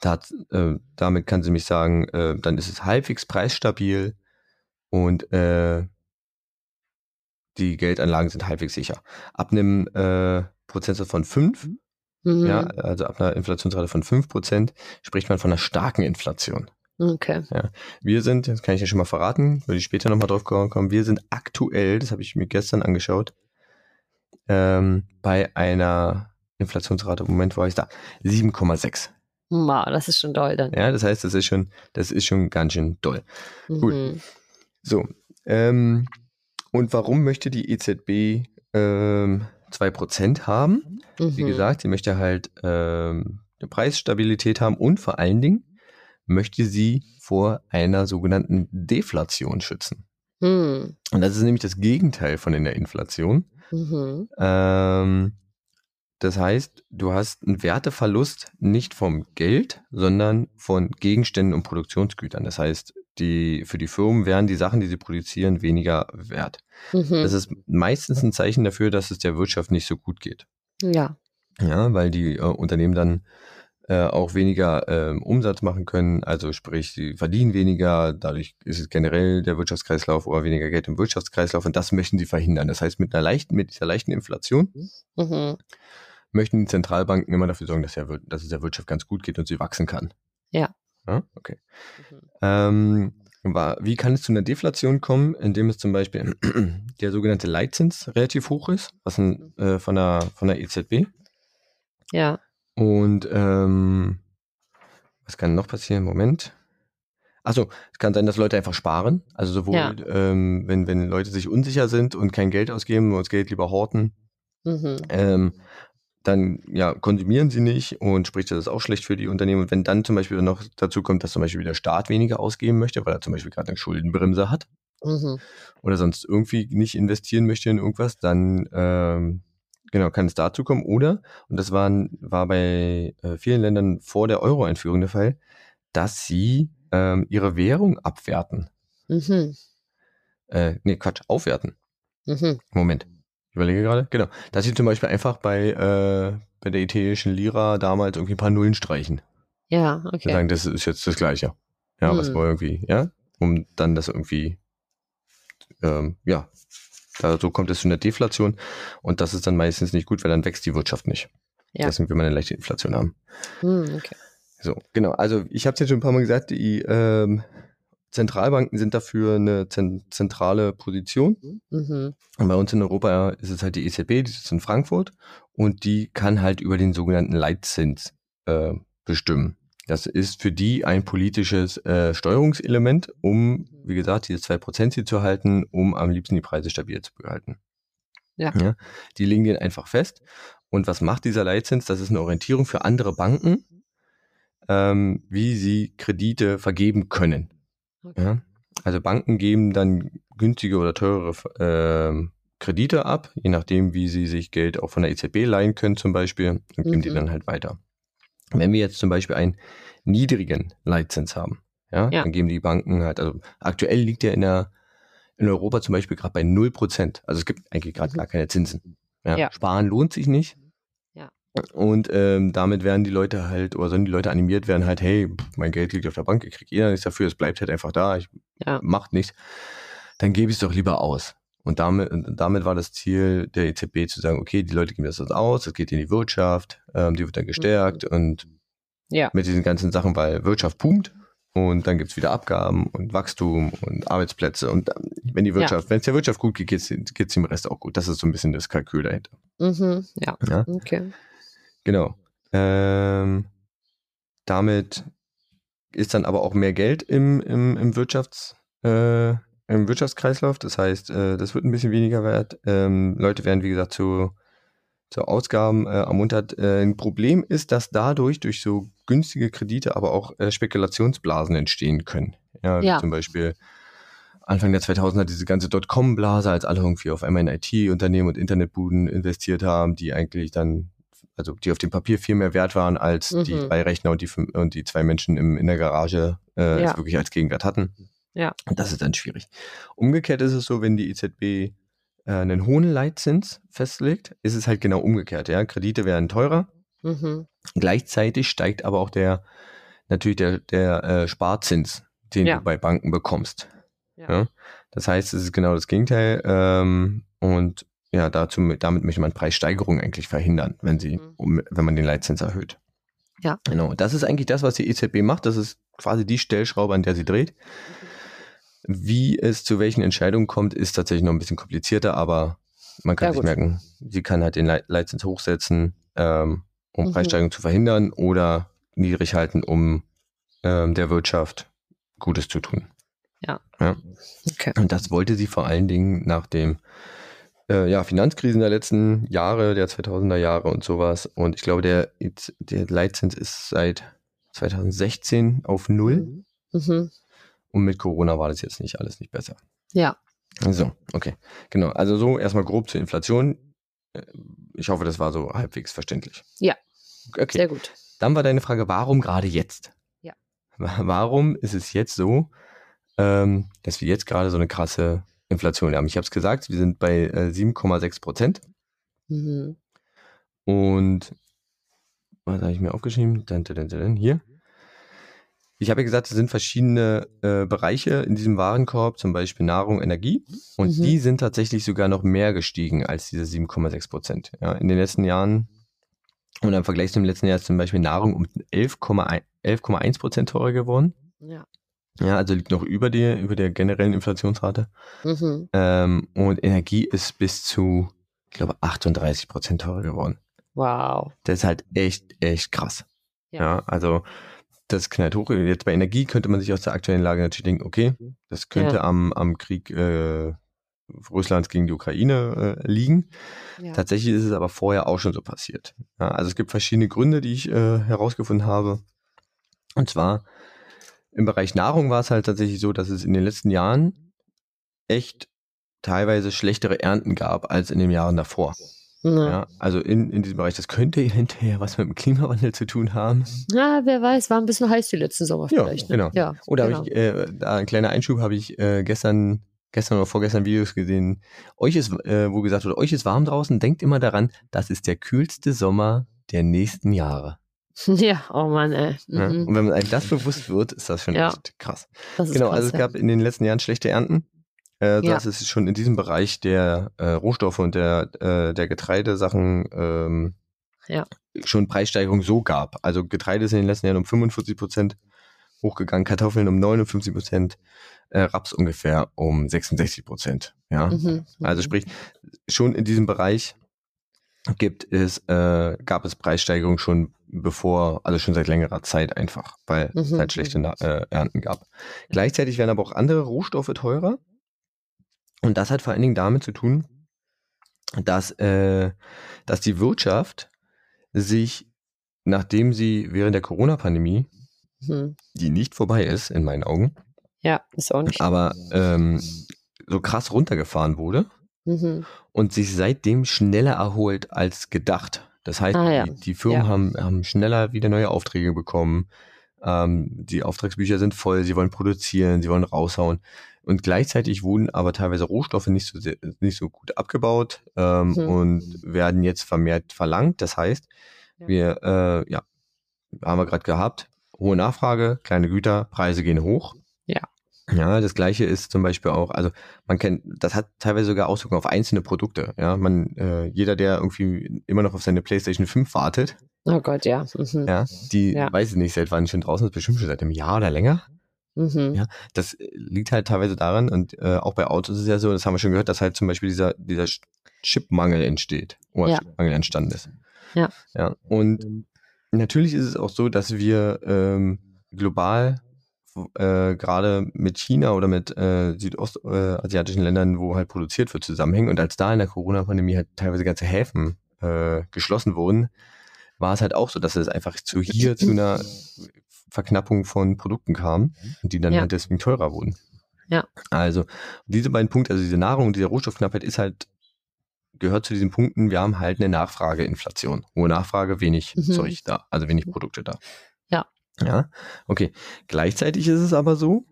Speaker 2: Da hat, äh, damit kann sie mich sagen, äh, dann ist es halbwegs preisstabil und äh, die Geldanlagen sind halbwegs sicher. Ab einem äh, Prozentsatz von 5,
Speaker 1: Mhm.
Speaker 2: ja, also ab einer Inflationsrate von 5%, spricht man von einer starken Inflation.
Speaker 1: Okay.
Speaker 2: Wir sind, das kann ich ja schon mal verraten, würde ich später nochmal drauf kommen, wir sind aktuell, das habe ich mir gestern angeschaut, ähm, bei einer Inflationsrate, Moment, wo war ich da? 7,6.
Speaker 1: Wow, das ist schon doll dann.
Speaker 2: Ja, das heißt, das ist schon, das ist schon ganz schön doll. gut.
Speaker 1: Mhm.
Speaker 2: So, ähm, und warum möchte die EZB ähm, 2% haben? Wie
Speaker 1: Mhm.
Speaker 2: gesagt, sie möchte halt ähm, eine Preisstabilität haben und vor allen Dingen möchte sie vor einer sogenannten Deflation schützen.
Speaker 1: Mhm.
Speaker 2: Und das ist nämlich das Gegenteil von in der Inflation.
Speaker 1: Mhm.
Speaker 2: Ähm, das heißt, du hast einen Werteverlust nicht vom Geld, sondern von Gegenständen und Produktionsgütern. Das heißt, die, für die Firmen wären die Sachen, die sie produzieren, weniger wert.
Speaker 1: Mhm.
Speaker 2: Das ist meistens ein Zeichen dafür, dass es der Wirtschaft nicht so gut geht.
Speaker 1: Ja.
Speaker 2: Ja, weil die äh, Unternehmen dann äh, auch weniger ähm, Umsatz machen können, also sprich, sie verdienen weniger, dadurch ist es generell der Wirtschaftskreislauf oder weniger Geld im Wirtschaftskreislauf und das möchten sie verhindern. Das heißt, mit einer leichten, mit dieser leichten Inflation
Speaker 1: Mhm.
Speaker 2: möchten die Zentralbanken immer dafür sorgen, dass, der, dass es der Wirtschaft ganz gut geht und sie wachsen kann.
Speaker 1: Ja.
Speaker 2: Ja, okay.
Speaker 1: Mhm.
Speaker 2: Ähm, war, wie kann es zu einer Deflation kommen, indem es zum Beispiel der sogenannte Leitzins relativ hoch ist, was ein, äh, von, der, von der EZB.
Speaker 1: Ja.
Speaker 2: Und ähm, was kann noch passieren? Moment. Achso, es kann sein, dass Leute einfach sparen. Also sowohl,
Speaker 1: Ja.
Speaker 2: ähm, wenn, wenn Leute sich unsicher sind und kein Geld ausgeben und das Geld lieber horten,
Speaker 1: Mhm.
Speaker 2: ähm, dann ja, konsumieren sie nicht und sprich, das ist auch schlecht für die Unternehmen. Und wenn dann zum Beispiel noch dazu kommt, dass zum Beispiel der Staat weniger ausgeben möchte, weil er zum Beispiel gerade eine Schuldenbremse hat
Speaker 1: Mhm.
Speaker 2: oder sonst irgendwie nicht investieren möchte in irgendwas, dann ähm, genau kann es dazu kommen. Oder, und das waren, war bei äh, vielen Ländern vor der Euro-Einführung der Fall, dass sie ähm, ihre Währung abwerten.
Speaker 1: Mhm.
Speaker 2: Äh, nee, Quatsch, aufwerten.
Speaker 1: Mhm.
Speaker 2: Moment. Ich überlege gerade. Genau. Dass sie zum Beispiel einfach bei, äh, bei der italienischen Lira damals irgendwie ein paar Nullen streichen.
Speaker 1: Ja, okay.
Speaker 2: sagen, das ist jetzt das Gleiche. Ja, was
Speaker 1: Hm.
Speaker 2: wir irgendwie, ja, um dann das irgendwie, ähm, ja, da, so kommt es zu einer Deflation und das ist dann meistens nicht gut, weil dann wächst die Wirtschaft nicht.
Speaker 1: Ja.
Speaker 2: Deswegen will man eine leichte Inflation haben.
Speaker 1: Mhm. Okay.
Speaker 2: So, genau. Also ich habe es jetzt schon ein paar Mal gesagt, die ähm, Zentralbanken sind dafür eine zen zentrale Position.
Speaker 1: Mhm.
Speaker 2: Und bei uns in Europa ist es halt die EZB, die sitzt in Frankfurt und die kann halt über den sogenannten Leitzins äh, bestimmen. Das ist für die ein politisches äh, Steuerungselement, um, wie gesagt, diese 2% zu halten, um am liebsten die Preise stabil zu behalten.
Speaker 1: Ja.
Speaker 2: ja. Die legen den einfach fest. Und was macht dieser Leitzins? Das ist eine Orientierung für andere Banken, ähm, wie sie Kredite vergeben können.
Speaker 1: Okay.
Speaker 2: Ja? Also Banken geben dann günstige oder teurere ähm, Kredite ab, je nachdem, wie sie sich Geld auch von der EZB leihen können zum Beispiel, und geben die
Speaker 1: Mhm.
Speaker 2: dann halt weiter. Wenn wir jetzt zum Beispiel einen niedrigen Leitzins haben, ja,
Speaker 1: Ja.
Speaker 2: dann geben die Banken halt, also aktuell liegt der in der in Europa zum Beispiel gerade bei 0%. Also es gibt eigentlich gerade gar keine Zinsen. Ja,
Speaker 1: Ja.
Speaker 2: Sparen lohnt sich nicht.
Speaker 1: Ja.
Speaker 2: Und ähm, damit werden die Leute halt, oder sollen die Leute animiert werden, halt, hey, mein Geld liegt auf der Bank, ich kriege eh nichts dafür, es bleibt halt einfach da, ich macht nichts, dann gebe ich es doch lieber aus. Und damit, damit war das Ziel der EZB zu sagen, okay, die Leute geben das aus, das geht in die Wirtschaft, ähm, die wird dann gestärkt und
Speaker 1: Ja.
Speaker 2: mit diesen ganzen Sachen, weil Wirtschaft pumpt und dann gibt's wieder Abgaben und Wachstum und Arbeitsplätze und wenn die Wirtschaft, wenn es der Wirtschaft gut geht, geht's geht's dem Rest auch gut. Das ist so ein bisschen das Kalkül dahinter.
Speaker 1: Mhm. Ja.
Speaker 2: Ja.
Speaker 1: Okay.
Speaker 2: Genau. Ähm, damit ist dann aber auch mehr Geld im, im, im, Wirtschafts, äh, im Wirtschaftskreislauf. Das heißt, äh, das wird ein bisschen weniger wert. Ähm, Leute werden, wie gesagt, zu, zu Ausgaben äh, ermuntert. Äh, ein Problem ist, dass dadurch durch so günstige Kredite aber auch äh, Spekulationsblasen entstehen können. Ja,
Speaker 1: Ja.
Speaker 2: Zum Beispiel Anfang der 2000er diese ganze Dotcom-Blase, als alle irgendwie auf einmal in IT-Unternehmen und Internetbuden investiert haben, die eigentlich dann, also die auf dem Papier viel mehr wert waren als
Speaker 1: Mhm.
Speaker 2: die drei Rechner und die, und die zwei Menschen im, in der Garage äh,
Speaker 1: Ja.
Speaker 2: wirklich als Gegenwert hatten.
Speaker 1: Ja.
Speaker 2: Und das ist dann schwierig. Umgekehrt ist es so, wenn die EZB äh, einen hohen Leitzins festlegt, ist es halt genau umgekehrt. Ja? Kredite werden teurer,
Speaker 1: Mhm.
Speaker 2: Gleichzeitig steigt aber auch der natürlich der, der äh, Sparzins, den
Speaker 1: Ja.
Speaker 2: du bei Banken bekommst.
Speaker 1: Ja.
Speaker 2: Ja. Das heißt, es ist genau das Gegenteil. Ähm, und ja, dazu, damit möchte man Preissteigerungen eigentlich verhindern, wenn sie,
Speaker 1: Mhm.
Speaker 2: um, wenn man den Leitzins erhöht.
Speaker 1: Ja.
Speaker 2: Genau. Das ist eigentlich das, was die EZB macht. Das ist quasi die Stellschraube, an der sie dreht. Wie es zu welchen Entscheidungen kommt, ist tatsächlich noch ein bisschen komplizierter, aber man kann
Speaker 1: Ja,
Speaker 2: sich
Speaker 1: gut.
Speaker 2: merken, sie kann halt den Leit- Leitzins hochsetzen, ähm, um
Speaker 1: Mhm.
Speaker 2: Preissteigerungen zu verhindern oder niedrig halten, um ähm, der Wirtschaft Gutes zu tun.
Speaker 1: Okay.
Speaker 2: Und das wollte sie vor allen Dingen nach dem äh, ja, Finanzkrisen der letzten Jahre, der 2000er Jahre und sowas. Und ich glaube, der, der Leitzins ist seit 2016 auf Null.
Speaker 1: Mhm.
Speaker 2: Und mit Corona war das jetzt nicht alles nicht besser.
Speaker 1: Ja.
Speaker 2: So, okay. Genau. Also so erstmal grob zur Inflation. Äh, Ich hoffe, das war so halbwegs verständlich.
Speaker 1: Ja.
Speaker 2: Okay.
Speaker 1: Sehr gut.
Speaker 2: Dann war deine Frage, warum gerade jetzt?
Speaker 1: Ja.
Speaker 2: Wa- Warum ist es jetzt so, ähm, dass wir jetzt gerade so eine krasse Inflation haben? Ich habe es gesagt, wir sind bei äh, 7,6 Prozent.
Speaker 1: Mhm.
Speaker 2: Und was habe ich mir aufgeschrieben? Dun, dun, dun, dun, hier. Ich habe ja gesagt, es sind verschiedene äh, Bereiche in diesem Warenkorb, zum Beispiel Nahrung, Energie. Und
Speaker 1: Mhm.
Speaker 2: die sind tatsächlich sogar noch mehr gestiegen als diese 7,6 Prozent. Ja, in den letzten Jahren und im Vergleich zum letzten Jahr ist zum Beispiel Nahrung um 11,1 11,1 Prozent teurer geworden.
Speaker 1: Ja.
Speaker 2: Ja, also liegt noch über der, über der generellen Inflationsrate.
Speaker 1: Mhm.
Speaker 2: Ähm, und Energie ist bis zu, ich glaube, 38 Prozent teurer geworden.
Speaker 1: Wow.
Speaker 2: Das ist halt echt, echt krass.
Speaker 1: Ja.
Speaker 2: Ja, also das knallt hoch. Jetzt bei Energie könnte man sich aus der aktuellen Lage natürlich denken, okay, das könnte
Speaker 1: Ja.
Speaker 2: am, am Krieg äh, Russlands gegen die Ukraine äh, liegen.
Speaker 1: Ja.
Speaker 2: Tatsächlich ist es aber vorher auch schon so passiert. Ja, also es gibt verschiedene Gründe, die ich äh, herausgefunden habe. Und zwar im Bereich Nahrung war es halt tatsächlich so, dass es in den letzten Jahren echt teilweise schlechtere Ernten gab als in den Jahren davor.
Speaker 1: Ja.
Speaker 2: Ja, also in, in diesem Bereich, das könnte hinterher was mit dem Klimawandel zu tun haben.
Speaker 1: Ja, wer weiß, war ein bisschen heiß die letzten Sommer
Speaker 2: Ja,
Speaker 1: vielleicht. Ne?
Speaker 2: genau.
Speaker 1: Ja,
Speaker 2: Oder
Speaker 1: genau.
Speaker 2: habe ich, äh, da ein kleiner Einschub, habe ich äh, gestern, gestern oder vorgestern Videos gesehen. Euch ist, äh, wo gesagt wurde, euch ist warm draußen, denkt immer daran, das ist der kühlste Sommer der nächsten Jahre.
Speaker 1: Ja, oh Mann, ey.
Speaker 2: Ja?
Speaker 1: Mhm.
Speaker 2: Und wenn man einem das bewusst wird, ist das schon
Speaker 1: Ja.
Speaker 2: echt krass. Genau,
Speaker 1: krass,
Speaker 2: also es
Speaker 1: ja.
Speaker 2: gab in den letzten Jahren schlechte Ernten. Äh,
Speaker 1: Ja.
Speaker 2: Das ist schon in diesem Bereich der äh, Rohstoffe und der, äh, der Getreidesachen ähm,
Speaker 1: Ja.
Speaker 2: schon Preissteigerung so gab. Also Getreide ist in den letzten Jahren um 45 Prozent hochgegangen, Kartoffeln um 59 Prozent, äh, Raps ungefähr um 66 Prozent. Ja,
Speaker 1: Mhm.
Speaker 2: also
Speaker 1: mhm.
Speaker 2: sprich, schon in diesem Bereich gibt es, äh, gab es Preissteigerungen schon bevor, also schon seit längerer Zeit einfach, weil es
Speaker 1: Mhm,
Speaker 2: halt schlechte Na äh, Ernten gab. Gleichzeitig werden aber auch andere Rohstoffe teurer. Und das hat vor allen Dingen damit zu tun, dass, äh, dass die Wirtschaft sich, nachdem sie während der Corona-Pandemie,
Speaker 1: Mhm.
Speaker 2: die nicht vorbei ist, in meinen Augen,
Speaker 1: Ja, ist auch nicht.
Speaker 2: aber ähm, so krass runtergefahren wurde,
Speaker 1: Mhm.
Speaker 2: und sich seitdem schneller erholt als gedacht. Das heißt,
Speaker 1: Ah, ja.
Speaker 2: die, die Firmen
Speaker 1: Ja.
Speaker 2: haben, haben schneller wieder neue Aufträge bekommen. Ähm, die Auftragsbücher sind voll, sie wollen produzieren, sie wollen raushauen. Und gleichzeitig wurden aber teilweise Rohstoffe nicht so, sehr- nicht so gut abgebaut ähm,
Speaker 1: Mhm.
Speaker 2: und werden jetzt vermehrt verlangt. Das heißt,
Speaker 1: Ja.
Speaker 2: wir, äh, ja, haben wir gerade gehabt, hohe Nachfrage, kleine Güter, Preise gehen hoch.
Speaker 1: Ja.
Speaker 2: Ja, das gleiche ist zum Beispiel auch, also man kennt, das hat teilweise sogar Auswirkungen auf einzelne Produkte. Ja, man, äh, jeder, der irgendwie immer noch auf seine PlayStation 5 wartet,
Speaker 1: Oh Gott, ja. Mhm.
Speaker 2: ja, die
Speaker 1: Ja.
Speaker 2: weiß ich nicht, seit wann schon draußen ist, bestimmt schon seit einem Jahr oder länger.
Speaker 1: Mhm.
Speaker 2: Ja. Das äh, liegt halt teilweise daran, und äh, auch bei Autos ist es ja so, das haben wir schon gehört, dass halt zum Beispiel dieser, dieser Chipmangel entsteht oder
Speaker 1: Ja.
Speaker 2: Chipmangel entstanden ist.
Speaker 1: Ja.
Speaker 2: Ja. Und natürlich ist es auch so, dass wir ähm, global äh, gerade mit China oder mit äh, südostasiatischen Ländern, wo halt produziert wird, zusammenhängen. Und als da in der Corona-Pandemie halt teilweise ganze Häfen äh, geschlossen wurden, war es halt auch so, dass es einfach zu hier zu einer Verknappung von Produkten kam und die dann
Speaker 1: Ja.
Speaker 2: halt deswegen teurer wurden.
Speaker 1: Ja.
Speaker 2: Also diese beiden Punkte, also diese Nahrung und diese Rohstoffknappheit ist halt, gehört zu diesen Punkten, wir haben halt eine Nachfrageinflation. Hohe Nachfrage, wenig
Speaker 1: Mhm.
Speaker 2: Zeug da, also wenig Produkte da.
Speaker 1: Ja.
Speaker 2: Ja, okay. Gleichzeitig ist es aber so,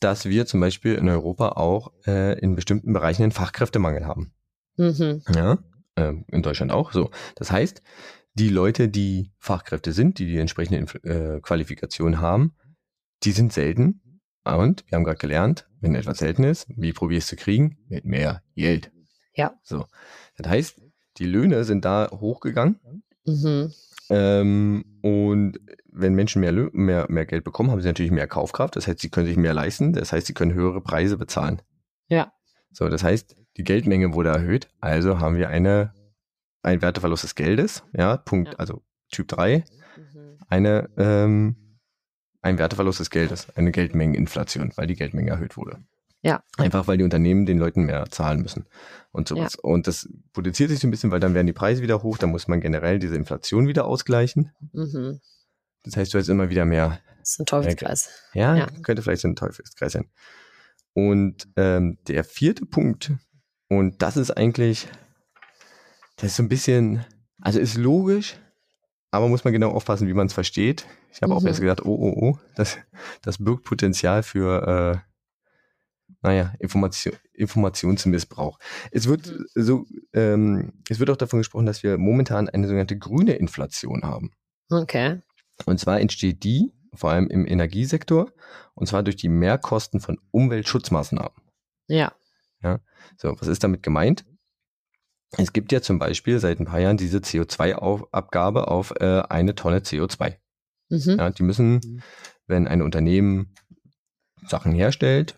Speaker 2: dass wir zum Beispiel in Europa auch äh, in bestimmten Bereichen einen Fachkräftemangel haben.
Speaker 1: Mhm.
Speaker 2: Ja, ähm, in Deutschland auch so. Das heißt, die Leute, die Fachkräfte sind, die die entsprechende Inf äh, Qualifikation haben, die sind selten. Und wir haben gerade gelernt, wenn etwas selten ist, wie probierst du kriegen? Mit mehr Geld.
Speaker 1: Ja.
Speaker 2: So. Das heißt, die Löhne sind da hochgegangen.
Speaker 1: Mhm.
Speaker 2: Ähm, und wenn Menschen mehr, mehr, mehr Geld bekommen, haben sie natürlich mehr Kaufkraft. Das heißt, sie können sich mehr leisten. Das heißt, sie können höhere Preise bezahlen.
Speaker 1: Ja.
Speaker 2: So, das heißt, die Geldmenge wurde erhöht. Also haben wir eine, ein Werteverlust des Geldes. Ja, Punkt,
Speaker 1: Ja.
Speaker 2: also Typ 3.
Speaker 1: Mhm.
Speaker 2: Eine, ähm, ein Werteverlust des Geldes. Eine Geldmengeninflation, weil die Geldmenge erhöht wurde.
Speaker 1: Ja.
Speaker 2: Einfach weil die Unternehmen den Leuten mehr zahlen müssen und sowas. Und das potenziert sich so ein bisschen, weil dann werden die Preise wieder hoch, dann muss man generell diese Inflation wieder ausgleichen.
Speaker 1: Mhm.
Speaker 2: Das heißt, du hast immer wieder mehr.
Speaker 1: Das ist ein Teufelskreis.
Speaker 2: Ja,
Speaker 1: Ja.
Speaker 2: könnte vielleicht so ein Teufelskreis sein. Und ähm, der vierte Punkt, und das ist eigentlich, das ist so ein bisschen, also ist logisch, aber muss man genau aufpassen, wie man es versteht. Ich habe auch
Speaker 1: Mhm.
Speaker 2: erst gedacht, oh, oh, oh, das, das birgt Potenzial für, äh, naja, Information, Informationsmissbrauch. Es wird
Speaker 1: Mhm.
Speaker 2: so, ähm, es wird auch davon gesprochen, dass wir momentan eine sogenannte grüne Inflation haben.
Speaker 1: Okay.
Speaker 2: Und zwar entsteht die vor allem im Energiesektor und zwar durch die Mehrkosten von Umweltschutzmaßnahmen.
Speaker 1: Ja.
Speaker 2: So, was ist damit gemeint? Es gibt ja zum Beispiel seit ein paar Jahren diese CO2-Abgabe auf äh, eine Tonne CO2.
Speaker 1: Mhm.
Speaker 2: Ja, die müssen, wenn ein Unternehmen Sachen herstellt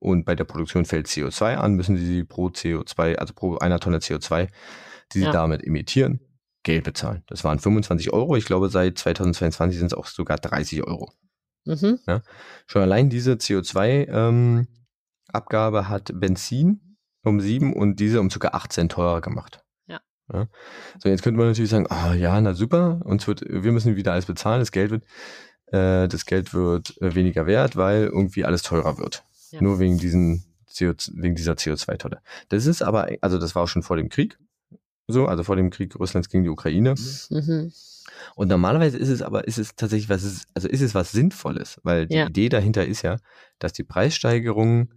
Speaker 2: und bei der Produktion fällt CO2 an, müssen sie pro CO2, also pro einer Tonne CO2, die sie
Speaker 1: Ja.
Speaker 2: damit emittieren, Geld bezahlen. Das waren 25 Euro. Ich glaube, seit 2022 sind es auch sogar 30 Euro.
Speaker 1: Mhm.
Speaker 2: Schon allein diese CO2-Abgabe ähm, hat Benzin um sieben und diese um ca. 18 teurer gemacht.
Speaker 1: Ja.
Speaker 2: So, jetzt könnte man natürlich sagen, ah ja, na super, uns wird, wir müssen wieder alles bezahlen, das Geld wird, äh, das Geld wird äh, weniger wert, weil irgendwie alles teurer wird.
Speaker 1: Ja.
Speaker 2: Nur wegen diesen CO, wegen dieser CO2-Tonne. Das ist aber, also das war auch schon vor dem Krieg. So, also vor dem Krieg Russlands gegen die Ukraine.
Speaker 1: Mhm.
Speaker 2: Und normalerweise ist es aber, ist es tatsächlich was, ist- also ist es was Sinnvolles, weil die
Speaker 1: Ja.
Speaker 2: Idee dahinter ist ja, dass die Preissteigerung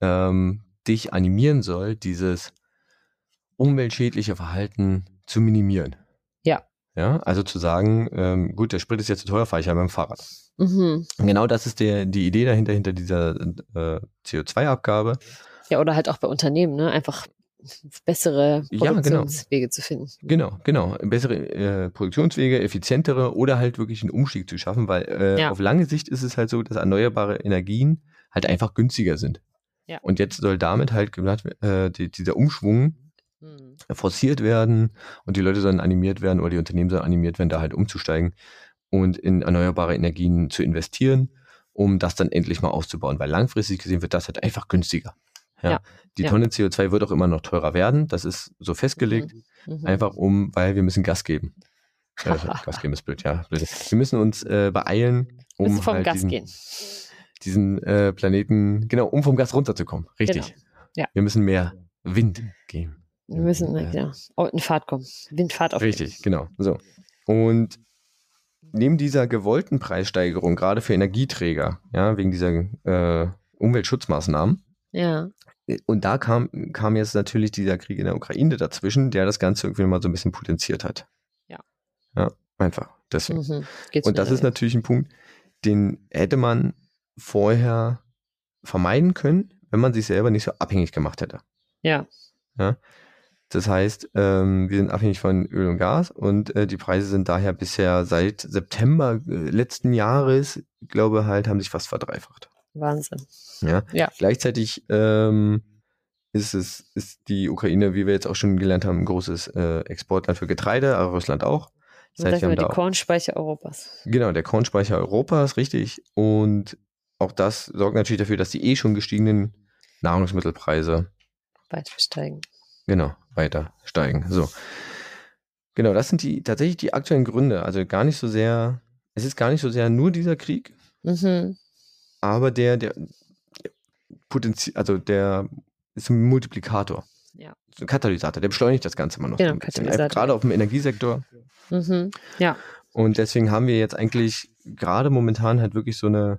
Speaker 2: ähm, dich animieren soll, dieses umweltschädliche Verhalten zu minimieren.
Speaker 1: Ja.
Speaker 2: Ja, also zu sagen, ähm, gut, der Sprit ist jetzt zu teuer, fahre ich ja mit dem Fahrrad.
Speaker 1: Mhm.
Speaker 2: Genau das ist der, die Idee dahinter, hinter dieser äh, CO2-Abgabe.
Speaker 1: Ja, oder halt auch bei Unternehmen, ne? Einfach bessere
Speaker 2: Ja, genau.
Speaker 1: Produktionswege zu finden.
Speaker 2: Genau, genau. Bessere äh, Produktionswege, effizientere oder halt wirklich einen Umstieg zu schaffen, weil äh,
Speaker 1: Ja.
Speaker 2: auf lange Sicht ist es halt so, dass erneuerbare Energien halt einfach günstiger sind.
Speaker 1: Ja.
Speaker 2: Und jetzt soll damit halt äh, die, dieser Umschwung
Speaker 1: Mhm.
Speaker 2: forciert werden und die Leute sollen animiert werden oder die Unternehmen sollen animiert werden, da halt umzusteigen und in erneuerbare Energien zu investieren, um das dann endlich mal auszubauen, weil langfristig gesehen wird das halt einfach günstiger. Ja.
Speaker 1: Ja.
Speaker 2: Die
Speaker 1: Ja.
Speaker 2: Tonne CO2 wird auch immer noch teurer werden, das ist so festgelegt.
Speaker 1: Mhm.
Speaker 2: Einfach um, weil wir müssen Gas geben. Gas geben ist blöd, ja. Wir müssen uns äh, beeilen, um
Speaker 1: Müssen vom
Speaker 2: halt
Speaker 1: Gas
Speaker 2: diesen,
Speaker 1: gehen.
Speaker 2: Diesen äh, Planeten, genau, um vom Gas runterzukommen. Richtig.
Speaker 1: Genau. Ja.
Speaker 2: Wir müssen mehr Wind geben.
Speaker 1: Wir müssen
Speaker 2: Äh,
Speaker 1: oh, in Fahrt kommen. Windfahrt auf.
Speaker 2: Richtig, genau. So. Und neben dieser gewollten Preissteigerung, gerade für Energieträger, ja, wegen dieser äh, Umweltschutzmaßnahmen,
Speaker 1: Ja.
Speaker 2: und da kam, kam jetzt natürlich dieser Krieg in der Ukraine dazwischen, der das Ganze irgendwie mal so ein bisschen potenziert hat.
Speaker 1: Ja.
Speaker 2: Ja, einfach. Deswegen.
Speaker 1: Mhm.
Speaker 2: Und das ist natürlich ein Punkt, den hätte man vorher vermeiden können, wenn man sich selber nicht so abhängig gemacht hätte.
Speaker 1: Ja.
Speaker 2: Das heißt, ähm, wir sind abhängig von Öl und Gas und äh, die Preise sind daher bisher seit September äh, letzten Jahres, ich glaube halt, haben sich fast verdreifacht.
Speaker 1: Wahnsinn.
Speaker 2: Ja.
Speaker 1: Ja.
Speaker 2: Gleichzeitig ähm, ist es, ist die Ukraine, wie wir jetzt auch schon gelernt haben, ein großes äh, Exportland für Getreide, aber Russland auch. Das heißt, wir haben
Speaker 1: die
Speaker 2: da
Speaker 1: Kornspeicher Europas.
Speaker 2: genau, der Kornspeicher Europas, richtig. Und auch das sorgt natürlich dafür, dass die eh schon gestiegenen Nahrungsmittelpreise
Speaker 1: Weiter steigen.
Speaker 2: Genau, weiter steigen. So. Genau, das sind die tatsächlich die aktuellen Gründe. Also gar nicht so sehr, es ist gar nicht so sehr nur dieser Krieg,
Speaker 1: Mhm.
Speaker 2: aber der, der Potenzial, also der ist ein Multiplikator.
Speaker 1: Ja.
Speaker 2: Ein Katalysator, der beschleunigt das Ganze immer noch.
Speaker 1: Genau. Katalysator.
Speaker 2: Gerade auf dem Energiesektor.
Speaker 1: Mhm. Ja.
Speaker 2: Und deswegen haben wir jetzt eigentlich gerade momentan halt wirklich so eine,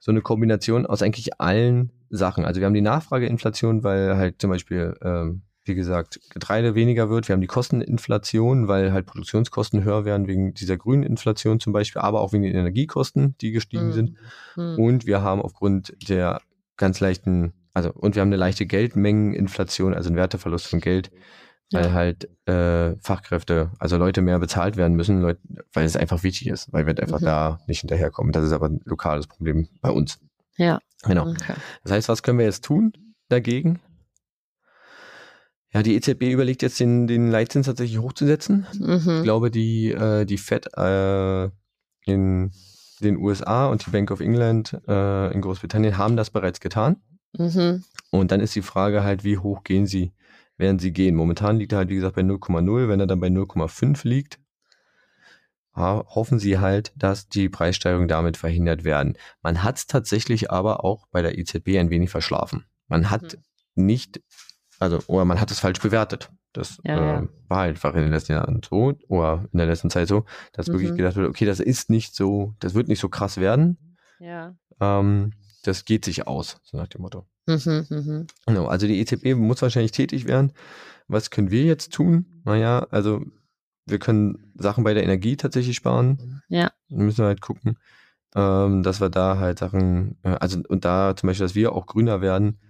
Speaker 2: so eine Kombination aus eigentlich allen Sachen. Also wir haben die Nachfrageinflation, weil halt zum Beispiel, ähm, wie gesagt, Getreide weniger wird. Wir haben die Kosteninflation, weil halt Produktionskosten höher werden wegen dieser grünen Inflation zum Beispiel, aber auch wegen den Energiekosten, die gestiegen
Speaker 1: Mhm.
Speaker 2: sind.
Speaker 1: Mhm.
Speaker 2: Und wir haben aufgrund der ganz leichten, also und wir haben eine leichte Geldmengeninflation, also einen Werteverlust von Geld, weil
Speaker 1: Ja.
Speaker 2: halt äh, Fachkräfte, also Leute mehr bezahlt werden müssen, Leute, weil es einfach wichtig ist, weil wir einfach
Speaker 1: Mhm.
Speaker 2: da nicht hinterherkommen. Das ist aber ein lokales Problem bei uns.
Speaker 1: Ja.
Speaker 2: Genau.
Speaker 1: Okay.
Speaker 2: Das heißt, was können wir jetzt tun dagegen? Ja, die EZB überlegt jetzt den, den Leitzins tatsächlich hochzusetzen. Ich
Speaker 1: Mhm.
Speaker 2: glaube, die, äh, die Fed äh, in den USA und die Bank of England äh, in Großbritannien haben das bereits getan.
Speaker 1: Mhm.
Speaker 2: Und dann ist die Frage halt, wie hoch gehen sie, werden sie gehen. Momentan liegt er halt, wie gesagt, bei 0,0. Wenn er dann bei 0,5 liegt, hoffen sie halt, dass die Preissteigerungen damit verhindert werden. Man hat es tatsächlich aber auch bei der EZB ein wenig verschlafen. Man hat nicht, also, oder man hat es falsch bewertet. Das
Speaker 1: Ja,
Speaker 2: äh,
Speaker 1: ja.
Speaker 2: war einfach in den letzten Jahren so, oder in der letzten Zeit so, dass wirklich
Speaker 1: Mhm.
Speaker 2: gedacht wird, okay, das ist nicht so, das wird nicht so krass werden.
Speaker 1: Ja.
Speaker 2: Ähm, das geht sich aus, so nach dem Motto.
Speaker 1: Mhm. Mhm.
Speaker 2: Genau, also die EZB muss wahrscheinlich tätig werden. Was können wir jetzt tun? Naja, also wir können Sachen bei der Energie tatsächlich sparen.
Speaker 1: Ja.
Speaker 2: Wir müssen halt gucken, ähm, dass wir da halt Sachen, äh, also und da zum Beispiel, dass wir auch grüner werden,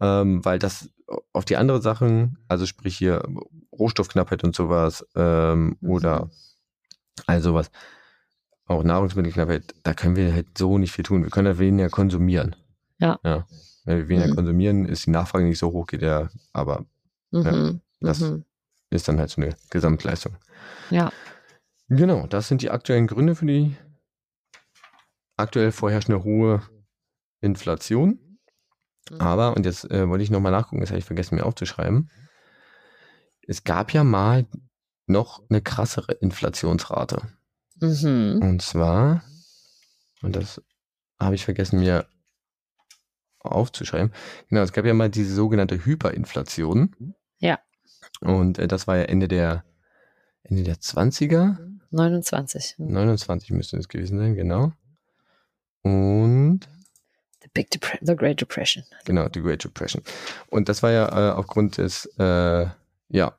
Speaker 2: ähm, weil das auf die andere Sachen, also sprich hier Rohstoffknappheit und sowas, ähm,
Speaker 1: Mhm.
Speaker 2: oder all sowas, auch Nahrungsmittelknappheit, da können wir halt so nicht viel tun. Wir können halt weniger konsumieren.
Speaker 1: Ja.
Speaker 2: ja. Wenn wir weniger
Speaker 1: Mhm.
Speaker 2: konsumieren, ist die Nachfrage nicht so hoch, geht ja, aber
Speaker 1: Mhm.
Speaker 2: das-
Speaker 1: Mhm.
Speaker 2: ist dann halt so eine Gesamtleistung.
Speaker 1: Ja.
Speaker 2: Genau, das sind die aktuellen Gründe für die aktuell vorherrschende hohe Inflation.
Speaker 1: Mhm.
Speaker 2: Aber, und jetzt äh, wollte ich nochmal nachgucken, das habe ich vergessen mir aufzuschreiben. Es gab ja mal noch eine krassere Inflationsrate.
Speaker 1: Mhm.
Speaker 2: Und zwar, und das habe ich vergessen mir aufzuschreiben. Genau, es gab ja mal diese sogenannte Hyperinflation.
Speaker 1: Ja.
Speaker 2: Und äh, das war ja Ende der Ende der 20er.
Speaker 1: 29. Mhm.
Speaker 2: 29 müsste es gewesen sein, genau. Und
Speaker 1: The Big Depre The Great Depression.
Speaker 2: genau, die Great Depression. Und das war ja äh, aufgrund des, äh, ja,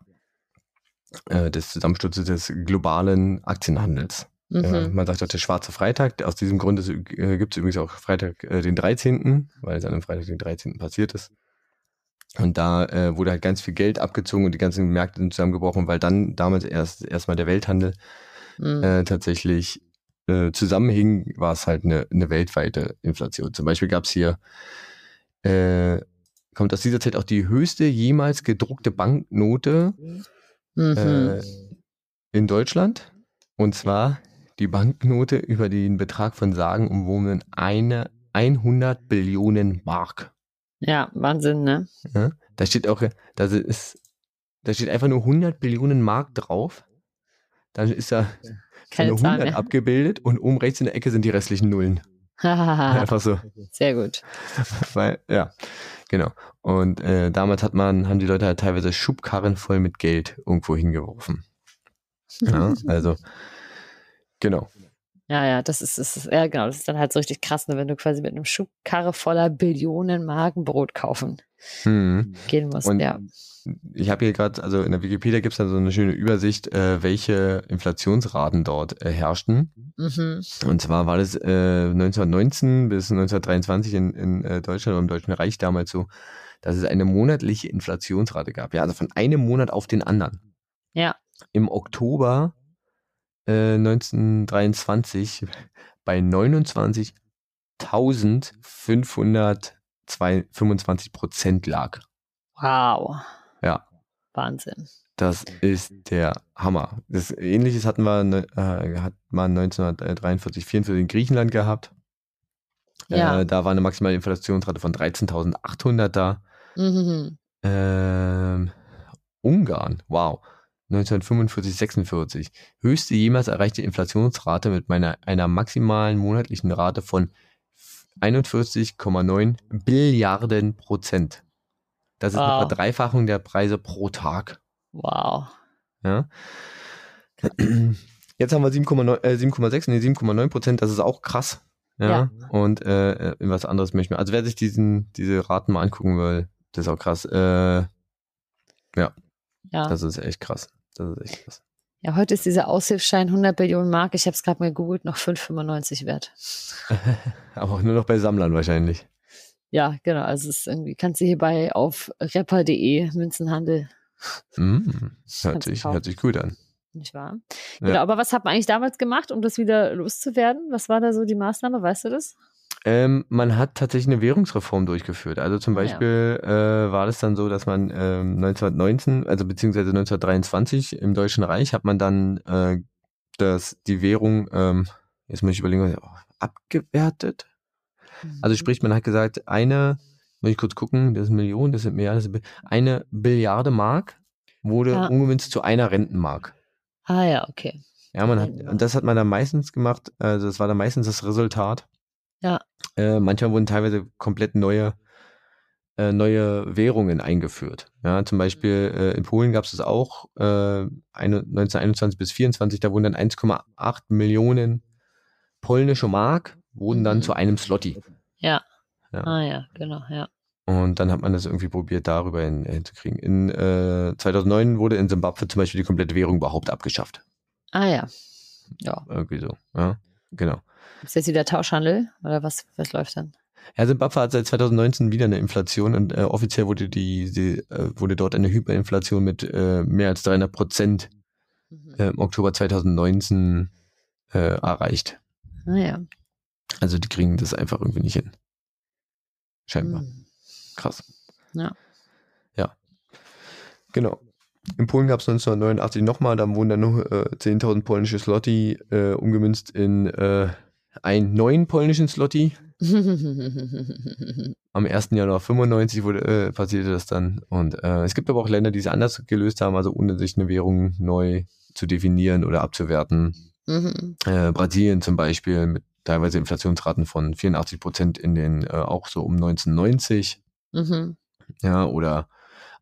Speaker 2: äh, des Zusammensturzes des globalen Aktienhandels.
Speaker 1: Mhm.
Speaker 2: Ja, man sagt auch der schwarze Freitag. Aus diesem Grund äh, gibt es übrigens auch Freitag äh, den 13., weil es an einem Freitag den 13. passiert ist. Und da äh, wurde halt ganz viel Geld abgezogen und die ganzen Märkte sind zusammengebrochen, weil dann damals erst erstmal der Welthandel
Speaker 1: Mhm.
Speaker 2: äh, tatsächlich äh, zusammenhing, war es halt eine, eine weltweite Inflation. Zum Beispiel gab es hier, kommt aus dieser Zeit auch die höchste jemals gedruckte Banknote
Speaker 1: Mhm.
Speaker 2: Äh, in Deutschland. Und zwar die Banknote über den Betrag von sagenumwobenen eine 100 Billionen Mark.
Speaker 1: ja, Wahnsinn, ne?
Speaker 2: Ja? Da steht auch, das ist, da steht einfach nur 100 Billionen Mark drauf. Dann ist da so
Speaker 1: Keine
Speaker 2: eine
Speaker 1: Zahl
Speaker 2: 100
Speaker 1: mehr.
Speaker 2: abgebildet und oben rechts in der Ecke sind die restlichen Nullen. Einfach so.
Speaker 1: Sehr gut.
Speaker 2: Weil, ja, genau. Und äh, damals hat man, haben die Leute halt teilweise Schubkarren voll mit Geld irgendwo hingeworfen. Ja, also, genau.
Speaker 1: Ja, ja, das ist, das ist, ja, genau, das ist dann halt so richtig krass, ne, wenn du quasi mit einem Schubkarre voller Billionen Marken Brot kaufen
Speaker 2: Hm.
Speaker 1: gehen musst.
Speaker 2: Und
Speaker 1: ja.
Speaker 2: Ich habe hier gerade, also in der Wikipedia gibt es da so eine schöne Übersicht, äh, welche Inflationsraten dort äh, herrschten.
Speaker 1: Mhm.
Speaker 2: Und zwar war das äh, 1919 bis 1923 in, in äh, Deutschland oder im Deutschen Reich damals so, dass es eine monatliche Inflationsrate gab. Ja, also von einem Monat auf den anderen.
Speaker 1: Ja.
Speaker 2: Im Oktober äh, 1923 bei 29.525 Prozent lag.
Speaker 1: Wow.
Speaker 2: Ja.
Speaker 1: Wahnsinn.
Speaker 2: Das ist der Hammer. Das Ähnliches hatten wir, äh, hat man 1943, 44 in Griechenland gehabt.
Speaker 1: Ja.
Speaker 2: Äh, da war eine maximale Inflationsrate von 13.800 da.
Speaker 1: Mhm.
Speaker 2: Ähm, Ungarn, wow. 1945, 46. Höchste jemals erreichte Inflationsrate mit meiner, einer maximalen monatlichen Rate von 41,9 Billiarden Prozent. Das ist
Speaker 1: Wow.
Speaker 2: eine Verdreifachung der Preise pro Tag.
Speaker 1: Wow.
Speaker 2: Ja. Jetzt haben wir 7,9, äh, 7,6, nee, 7,9 Prozent, das ist auch krass. Ja.
Speaker 1: Ja.
Speaker 2: Und äh, in was anderes möchte ich mir. Also wer sich diesen, diese Raten mal angucken will, das ist auch krass. Äh,
Speaker 1: Ja.
Speaker 2: das ist echt krass. Das ist echt krass.
Speaker 1: Ja, heute ist dieser Aushilfsschein 100 Billionen Mark. Ich habe es gerade mal gegoogelt, noch 5,95 wert.
Speaker 2: Aber auch nur noch bei Sammlern wahrscheinlich.
Speaker 1: Ja, genau. Also es ist irgendwie, kannst du hierbei auf rapper.de Münzenhandel,
Speaker 2: Mm, hört, sich, hört sich gut an.
Speaker 1: nicht wahr?
Speaker 2: Ja.
Speaker 1: Genau, aber was hat man eigentlich damals gemacht, um das wieder loszuwerden? Was war da so die Maßnahme? Weißt du das?
Speaker 2: Ähm, man hat tatsächlich eine Währungsreform durchgeführt. Also zum
Speaker 1: Ah, ja.
Speaker 2: Beispiel äh, war das dann so, dass man ähm, 1919, also beziehungsweise 1923 im Deutschen Reich hat man dann äh, das, die Währung, ähm, jetzt muss ich überlegen, oh, abgewertet. Also
Speaker 1: Mhm.
Speaker 2: sprich, man hat gesagt, eine, muss ich kurz gucken, das sind Millionen, das sind Milliarden, das Bi- eine Billiarde Mark wurde
Speaker 1: Ja.
Speaker 2: umgemünzt zu einer Rentenmark.
Speaker 1: Ah ja, okay.
Speaker 2: Ja, man hat, und das hat man dann meistens gemacht, also das war dann meistens das Resultat.
Speaker 1: Ja.
Speaker 2: Äh, manchmal wurden teilweise komplett neue, äh, neue Währungen eingeführt. Ja, zum Beispiel äh, in Polen gab es das auch, äh, eine- 1921 bis 24, da wurden dann 1,8 Millionen polnische Mark, wurden dann
Speaker 1: Mhm.
Speaker 2: zu einem Slotty.
Speaker 1: Ja.
Speaker 2: Ja.
Speaker 1: Ah ja, genau, ja.
Speaker 2: Und dann hat man das irgendwie probiert, darüber hin, hinzukriegen. In äh, 2009 wurde in Simbabwe zum Beispiel die komplette Währung überhaupt abgeschafft.
Speaker 1: Ah ja. Ja.
Speaker 2: Irgendwie so. Ja, genau.
Speaker 1: Ist jetzt wieder Tauschhandel oder was, was läuft dann?
Speaker 2: Ja, Simbabwe hat seit 2019 wieder eine Inflation und äh, offiziell wurde die, die äh, wurde dort eine Hyperinflation mit äh, mehr als 300 Prozent
Speaker 1: Mhm.
Speaker 2: äh, im Oktober 2019 äh, erreicht.
Speaker 1: Ah ja.
Speaker 2: Also die kriegen das einfach irgendwie nicht hin. Scheinbar.
Speaker 1: Mhm.
Speaker 2: Krass.
Speaker 1: Ja.
Speaker 2: Ja. Genau. In Polen gab es 1989 nochmal, da wurden dann nur äh, 10.000 polnische Slotty äh, umgemünzt in einen neuen polnischen Slotty. Am 1. Januar 95 wurde, äh, passierte das dann. Und äh, es gibt aber auch Länder, die es anders gelöst haben, also ohne sich eine Währung neu zu definieren oder abzuwerten.
Speaker 1: Mhm.
Speaker 2: Äh, Brasilien zum Beispiel mit teilweise Inflationsraten von 84 Prozent in den äh, auch so um 1990.
Speaker 1: Mhm.
Speaker 2: Ja, oder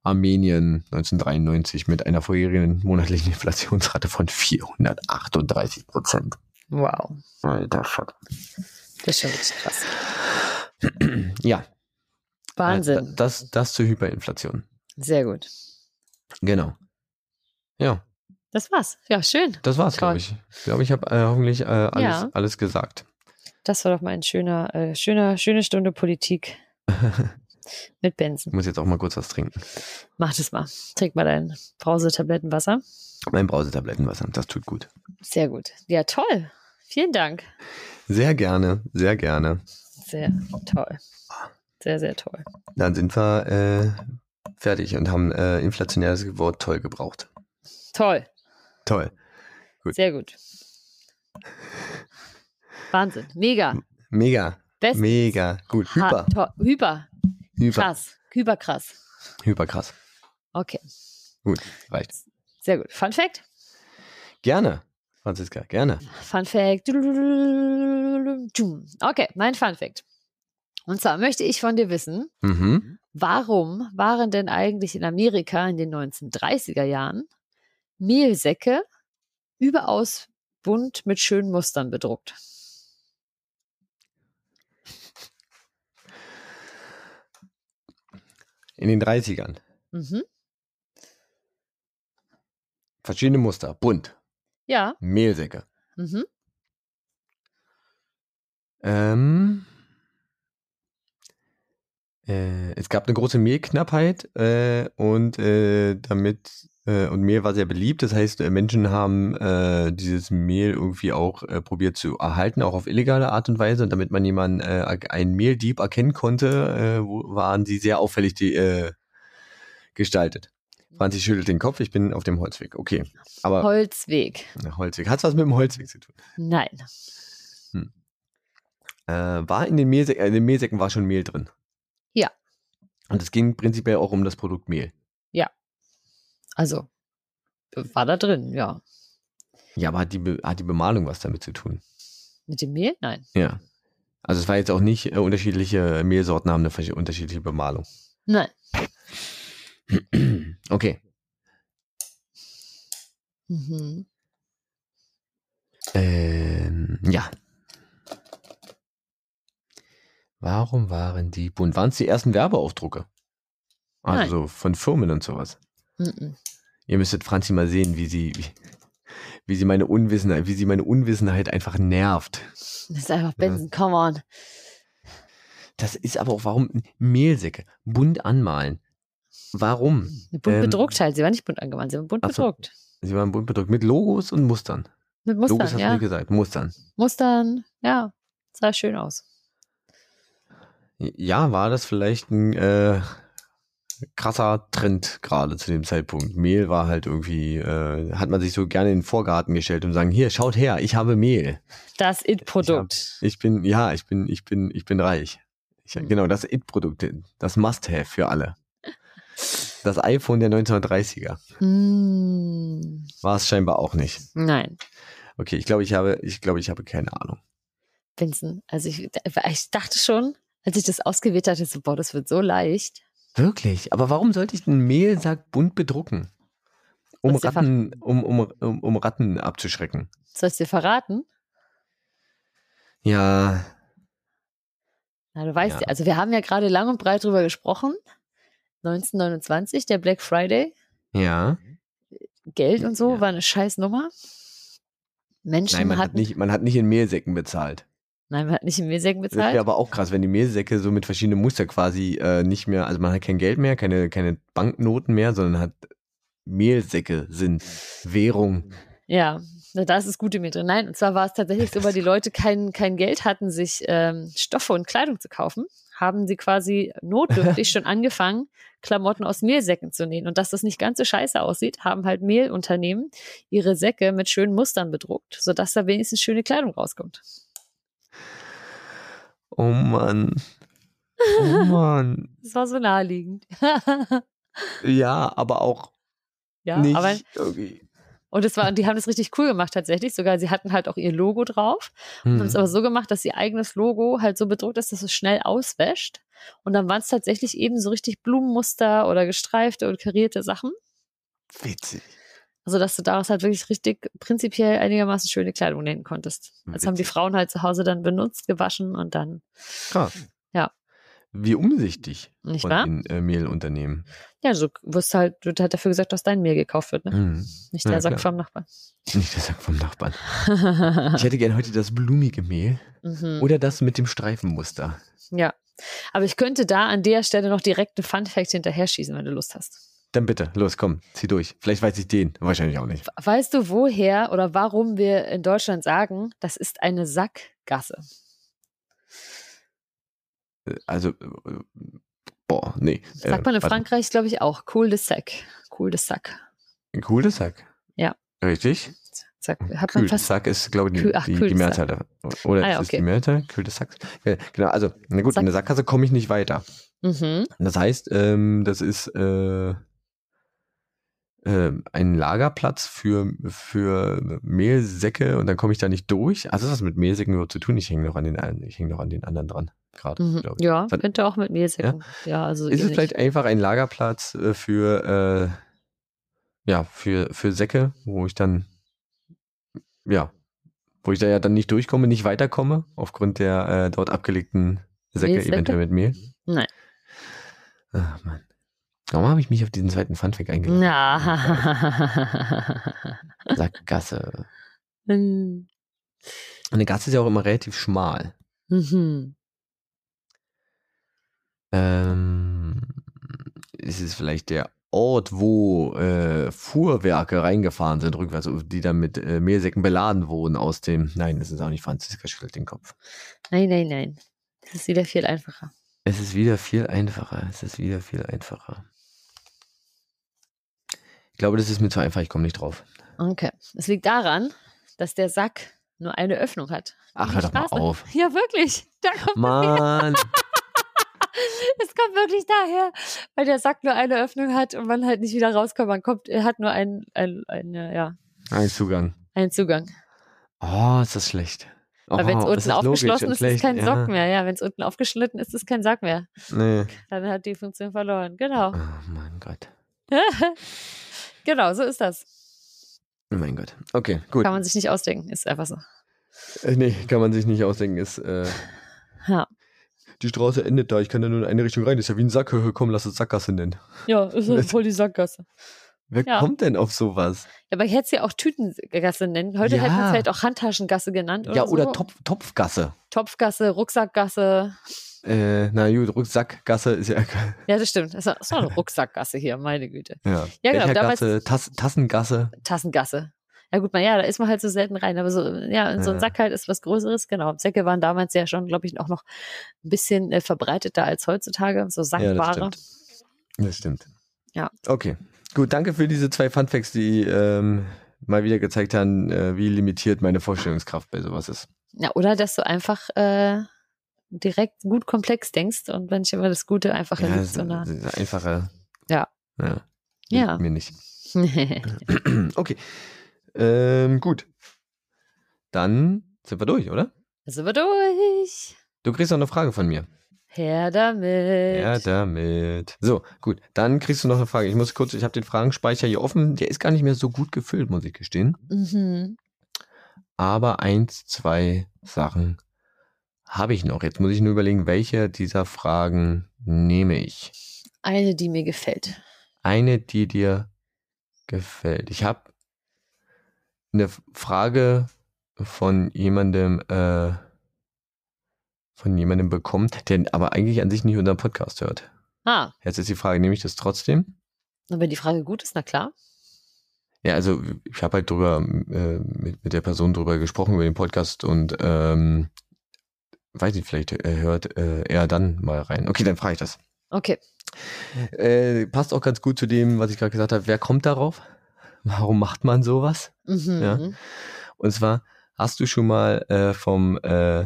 Speaker 2: Armenien 1993 mit einer vorherigen monatlichen Inflationsrate von 438 Prozent.
Speaker 1: Wow.
Speaker 2: Alter Fuck.
Speaker 1: Das ist schon richtig krass.
Speaker 2: Ja,
Speaker 1: Wahnsinn.
Speaker 2: äh, das, das zur Hyperinflation.
Speaker 1: Sehr gut.
Speaker 2: Genau. Ja,
Speaker 1: Das war's. Ja, schön.
Speaker 2: das war's, glaube ich. Ich glaube, ich habe äh, hoffentlich äh, alles,
Speaker 1: Ja.
Speaker 2: alles gesagt.
Speaker 1: Das war doch mal ein schöner, äh, schöner, schöne Stunde Politik mit
Speaker 2: Ich
Speaker 1: Benson.
Speaker 2: muss jetzt auch mal kurz was trinken.
Speaker 1: Mach das mal. Trink mal dein Brausetablettenwasser.
Speaker 2: Mein Brausetablettenwasser, das tut gut.
Speaker 1: Sehr gut. Ja, toll. Vielen Dank.
Speaker 2: Sehr gerne, sehr gerne.
Speaker 1: Sehr toll. Sehr, sehr toll.
Speaker 2: Dann sind wir äh, fertig und haben äh, inflationäres Wort toll gebraucht.
Speaker 1: Toll.
Speaker 2: Toll. Gut.
Speaker 1: Sehr gut. Wahnsinn. Mega.
Speaker 2: Mega,
Speaker 1: Best.
Speaker 2: mega gut.
Speaker 1: Ha-
Speaker 2: Hyper,
Speaker 1: to- Hyper.
Speaker 2: hyper,
Speaker 1: Krass. Hyperkrass.
Speaker 2: hyper krass.
Speaker 1: Okay.
Speaker 2: Gut, reicht.
Speaker 1: Sehr gut. Fun Fact?
Speaker 2: Gerne, Franziska, gerne.
Speaker 1: Fun Fact. Okay, mein Fun Fact. Und zwar möchte ich von dir wissen,
Speaker 2: Mhm.
Speaker 1: warum waren denn eigentlich in Amerika in den 1930er Jahren Mehlsäcke überaus bunt mit schönen Mustern bedruckt?
Speaker 2: In den 30ern.
Speaker 1: Mhm.
Speaker 2: Verschiedene Muster, bunt,
Speaker 1: Ja.
Speaker 2: Mehlsäcke.
Speaker 1: Mhm.
Speaker 2: Ähm, äh, es gab eine große Mehlknappheit äh, und äh, damit äh, und Mehl war sehr beliebt. Das heißt, äh, Menschen haben äh, dieses Mehl irgendwie auch probiert zu erhalten, auch auf illegale Art und Weise. Und damit man jemanden, einen Mehldieb erkennen konnte, waren sie sehr auffällig die, gestaltet. Franzi schüttelt den Kopf, ich bin auf dem Holzweg. Okay, aber
Speaker 1: Holzweg.
Speaker 2: Holzweg. Hat was mit dem Holzweg zu tun?
Speaker 1: Nein.
Speaker 2: äh, war in den, Mehlsäcken, äh, in den Mehlsäcken war schon Mehl drin.
Speaker 1: Ja.
Speaker 2: Und es ging prinzipiell auch um das Produkt Mehl.
Speaker 1: Also, war da drin, ja.
Speaker 2: Ja, aber hat die, Be hat die Bemalung was damit zu tun?
Speaker 1: Mit dem Mehl? Nein.
Speaker 2: Ja. Also es war jetzt auch nicht äh, unterschiedliche Mehlsorten haben eine unterschiedliche Bemalung.
Speaker 1: Nein.
Speaker 2: Okay.
Speaker 1: Mhm.
Speaker 2: Ähm, ja. Warum waren die bunt? Waren es die ersten Werbeaufdrucke? Also
Speaker 1: Nein.
Speaker 2: von Firmen und sowas.
Speaker 1: Mhm.
Speaker 2: Ihr müsstet Franzi mal sehen, wie sie, wie, wie sie meine Unwissenheit, wie sie meine Unwissenheit einfach nervt.
Speaker 1: Das ist einfach Benson, come on.
Speaker 2: Das ist aber auch, warum Mehlsäcke bunt anmalen? Warum?
Speaker 1: Bunt
Speaker 2: Ähm,
Speaker 1: bedruckt halt. Sie war nicht bunt angemalt, sie war bunt
Speaker 2: ach so.
Speaker 1: bedruckt.
Speaker 2: Sie waren bunt bedruckt mit Logos und Mustern.
Speaker 1: Mit
Speaker 2: Logos
Speaker 1: Mustern,
Speaker 2: hast du
Speaker 1: ja.
Speaker 2: nicht gesagt, Mustern.
Speaker 1: Mustern, ja. Sah schön aus.
Speaker 2: Ja, war das vielleicht ein äh, krasser Trend gerade zu dem Zeitpunkt. Mehl war halt irgendwie, äh, hat man sich so gerne in den Vorgarten gestellt und sagen, hier, schaut her, ich habe Mehl.
Speaker 1: Das It-Produkt.
Speaker 2: Ich bin, ja, ich bin, ich bin, ich bin reich. Ich,
Speaker 1: Hm.
Speaker 2: Genau, das It-Produkt, das Must-Have für alle. Das iPhone der 1930er
Speaker 1: Mm,
Speaker 2: war es scheinbar auch nicht.
Speaker 1: nein.
Speaker 2: Okay, ich glaube, ich habe, ich glaube, ich habe keine Ahnung.
Speaker 1: Vincent, also ich, ich dachte schon, als ich das ausgewählt hatte, so, boah, das wird so leicht.
Speaker 2: Wirklich? Aber warum sollte ich einen Mehlsack bunt bedrucken? Um Ratten, um, um, um, um Ratten abzuschrecken.
Speaker 1: Soll ich dir verraten?
Speaker 2: Ja,
Speaker 1: Na, du weißt
Speaker 2: Ja.
Speaker 1: ja, also wir haben ja gerade lang und breit drüber gesprochen. 1929, der Black Friday,
Speaker 2: ja.
Speaker 1: Geld und so
Speaker 2: Ja.
Speaker 1: war eine scheiß Nummer. Menschen
Speaker 2: Nein, man hat,
Speaker 1: hatten,
Speaker 2: nicht, man hat nicht in Mehlsäcken bezahlt.
Speaker 1: nein, man hat nicht in Mehlsäcken
Speaker 2: Das wäre
Speaker 1: bezahlt.
Speaker 2: aber auch krass, wenn die Mehlsäcke so mit verschiedenen Muster quasi äh, nicht mehr, also man hat kein Geld mehr, keine, keine Banknoten mehr, sondern hat Mehlsäcke sind Währung.
Speaker 1: Ja, da ist das Gute mit drin. Nein, und zwar war es tatsächlich so, weil die Leute kein, kein Geld hatten, sich ähm, Stoffe und Kleidung zu kaufen, haben sie quasi notdürftig schon angefangen, Klamotten aus Mehlsäcken zu nähen. Und dass das nicht ganz so scheiße aussieht, haben halt Mehlunternehmen ihre Säcke mit schönen Mustern bedruckt, sodass da wenigstens schöne Kleidung rauskommt.
Speaker 2: Oh Mann. Oh Mann.
Speaker 1: Das war so naheliegend.
Speaker 2: Ja, aber auch
Speaker 1: ja,
Speaker 2: nicht
Speaker 1: aber
Speaker 2: irgendwie.
Speaker 1: Und es war, und die haben das richtig cool gemacht tatsächlich. Sogar sie hatten halt auch ihr Logo drauf. und
Speaker 2: Hm.
Speaker 1: haben es aber so gemacht, dass ihr eigenes Logo halt so bedruckt ist, dass es schnell auswäscht. Und dann waren es tatsächlich eben so richtig Blumenmuster oder gestreifte und karierte Sachen.
Speaker 2: Witzig.
Speaker 1: Also, dass du daraus halt wirklich richtig prinzipiell einigermaßen schöne Kleidung nähen konntest. Das haben die. Frauen halt zu Hause dann benutzt, gewaschen und dann,
Speaker 2: Krass.
Speaker 1: Ja.
Speaker 2: Wie umsichtig
Speaker 1: nicht
Speaker 2: von
Speaker 1: wahr?
Speaker 2: den äh, Mehlunternehmen.
Speaker 1: Ja, so wirst halt, wird halt dafür gesagt, dass dein Mehl gekauft wird, ne?
Speaker 2: Hm.
Speaker 1: Nicht
Speaker 2: Ja,
Speaker 1: der Sack
Speaker 2: klar.
Speaker 1: vom Nachbarn.
Speaker 2: Nicht der Sack vom Nachbarn. Ich hätte gern heute das blumige Mehl
Speaker 1: mhm.
Speaker 2: oder das mit dem Streifenmuster.
Speaker 1: Ja. Aber ich könnte da an der Stelle noch direkt einen Fun-Fact hinterher schießen, wenn du Lust hast.
Speaker 2: Dann bitte, los, komm, zieh durch. Vielleicht weiß ich den, wahrscheinlich auch nicht.
Speaker 1: Weißt du, woher oder warum wir in Deutschland sagen, das ist eine Sackgasse?
Speaker 2: Äh, Also, äh, boah, nee.
Speaker 1: Sagt man in
Speaker 2: Äh, warte.
Speaker 1: Frankreich, glaube ich, auch. Cool de Sac. Cool de Sac.
Speaker 2: Ein cooler Sack.
Speaker 1: Ja.
Speaker 2: Richtig?
Speaker 1: Sack. Hat man fast.
Speaker 2: Sack ist, glaube ich, die,
Speaker 1: ach,
Speaker 2: die, die
Speaker 1: Sack.
Speaker 2: Mehrzahl. davon. Oder
Speaker 1: Ah ja,
Speaker 2: ist
Speaker 1: okay.
Speaker 2: die Mehrzahl? Kühl des Sacks? Ja, genau, also, na gut,
Speaker 1: Sack-
Speaker 2: in der Sackgasse komme ich nicht weiter.
Speaker 1: Mhm.
Speaker 2: Das heißt, ähm, das ist äh, ähm, ein Lagerplatz für, für Mehlsäcke und dann komme ich da nicht durch. Also, was mit Mehlsäcken überhaupt zu tun? Ich hänge noch an den, einen- ich hänge noch an den anderen dran. Gerade,
Speaker 1: Mhm.
Speaker 2: glaube ich.
Speaker 1: Ja,
Speaker 2: Ver-
Speaker 1: könnte auch mit Mehlsäcken. Ja, also
Speaker 2: Ist es vielleicht einfach ein Lagerplatz äh, für, äh, ja, für, für Säcke, wo ich dann, ja, wo ich da ja dann nicht durchkomme, nicht weiterkomme, aufgrund der äh, dort abgelegten Säcke,
Speaker 1: Mehlsäcke?
Speaker 2: eventuell mit Mehl?
Speaker 1: Nein.
Speaker 2: Ach, Mann. Warum habe ich mich auf diesen zweiten Funfact eingeladen?
Speaker 1: Na.
Speaker 2: Sackgasse.
Speaker 1: Mhm.
Speaker 2: Eine Gasse ist ja auch immer relativ schmal.
Speaker 1: Mhm.
Speaker 2: Ähm, ist es vielleicht der Ort, wo äh, Fuhrwerke reingefahren sind, rückwärts, die dann mit äh, Mehlsäcken beladen wurden aus dem. Nein, das ist auch nicht Franziska schüttelt den Kopf.
Speaker 1: Nein, nein, nein. Das ist wieder viel einfacher.
Speaker 2: Es ist wieder viel einfacher. Es ist wieder viel einfacher. Ich glaube, das ist mir zu einfach, ich komme nicht drauf.
Speaker 1: Okay. Es liegt daran, dass der Sack nur eine Öffnung hat.
Speaker 2: Ach, hör doch mal auf.
Speaker 1: Ja, wirklich. Da kommt,
Speaker 2: Mann.
Speaker 1: es kommt wirklich daher, weil der Sack nur eine Öffnung hat und man halt nicht wieder rauskommt. Man kommt, er hat nur einen, ein, eine, ja,
Speaker 2: Ein Zugang.
Speaker 1: einen Zugang.
Speaker 2: Oh, ist das schlecht.
Speaker 1: Weil wenn es
Speaker 2: Oh,
Speaker 1: unten aufgeschlossen ist, ist es kein
Speaker 2: ja.
Speaker 1: Sock mehr. Ja, wenn es unten aufgeschnitten ist, ist es kein Sack mehr.
Speaker 2: Nee.
Speaker 1: Dann hat die Funktion verloren. Genau.
Speaker 2: Oh mein Gott.
Speaker 1: genau, so ist das.
Speaker 2: Oh mein Gott. Okay, gut.
Speaker 1: Kann man sich nicht ausdenken. Ist einfach so.
Speaker 2: Äh, nee, kann man sich nicht ausdenken. Ist, äh,
Speaker 1: Ja.
Speaker 2: Die Straße endet da. Ich kann da nur in eine Richtung rein. Das ist ja wie ein Sack. Komm, lass es Sackgasse nennen.
Speaker 1: Ja, ist
Speaker 2: Das-
Speaker 1: voll die Sackgasse.
Speaker 2: Wer
Speaker 1: Ja.
Speaker 2: kommt denn auf sowas?
Speaker 1: Ja, aber ich hätte es ja auch Tütengasse nennen. Heute
Speaker 2: Ja.
Speaker 1: hätte man es vielleicht auch Handtaschengasse genannt. Oder
Speaker 2: ja, oder
Speaker 1: so.
Speaker 2: Topf, Topfgasse.
Speaker 1: Topfgasse, Rucksackgasse.
Speaker 2: Äh, na gut, Rucksackgasse ist ja.
Speaker 1: Ja, das stimmt. Das das war eine Rucksackgasse hier, meine Güte.
Speaker 2: Ja,
Speaker 1: Ja, genau,
Speaker 2: Bechergasse, Tass, Tassengasse.
Speaker 1: Tassengasse. Ja gut, man, ja, da ist man halt so selten rein, aber so, ja, in so ein. Sack halt ist was Größeres, genau. Säcke waren damals ja schon, glaube ich, auch noch ein bisschen äh, verbreiteter als heutzutage, so
Speaker 2: Ja, das
Speaker 1: Sackware.
Speaker 2: stimmt. Das stimmt.
Speaker 1: Ja.
Speaker 2: Okay. Gut, danke für diese zwei Funfacts, die ähm, mal wieder gezeigt haben, äh, wie limitiert meine Vorstellungskraft bei sowas ist.
Speaker 1: Ja, oder dass du einfach äh, direkt gut komplex denkst und wenn ich immer das Gute einfach
Speaker 2: Ja,
Speaker 1: in
Speaker 2: das,
Speaker 1: so einer.
Speaker 2: das ist einfache.
Speaker 1: Ja.
Speaker 2: Ja.
Speaker 1: Ja.
Speaker 2: Mir nicht. okay. Ähm, gut. Dann sind wir durch, oder?
Speaker 1: sind wir durch.
Speaker 2: Du kriegst noch eine Frage von mir.
Speaker 1: Her damit.
Speaker 2: Ja, damit. So, gut. Dann kriegst du noch eine Frage. Ich muss kurz, ich habe den Fragenspeicher hier offen. Der ist gar nicht mehr so gut gefüllt, muss ich gestehen.
Speaker 1: Mhm.
Speaker 2: Aber eins, zwei Sachen habe ich noch. Jetzt muss ich nur überlegen, welche dieser Fragen nehme ich.
Speaker 1: Eine, die mir gefällt.
Speaker 2: Eine, die dir gefällt. Ich habe eine Frage von jemandem, äh, von jemandem bekommen, der aber eigentlich an sich nicht unseren Podcast hört.
Speaker 1: Ah,
Speaker 2: Jetzt ist die Frage, nehme ich das trotzdem?
Speaker 1: und wenn die Frage gut ist, na klar.
Speaker 2: Ja, also ich habe halt drüber äh, mit, mit der Person drüber gesprochen über den Podcast und ähm, weiß nicht, vielleicht äh, hört äh, er dann mal rein. Okay, dann frage ich das.
Speaker 1: Okay.
Speaker 2: Äh, passt auch ganz gut zu dem, was ich gerade gesagt habe. Wer kommt darauf? Warum macht man sowas?
Speaker 1: Mhm.
Speaker 2: Ja. Und zwar, hast du schon mal äh, vom, äh,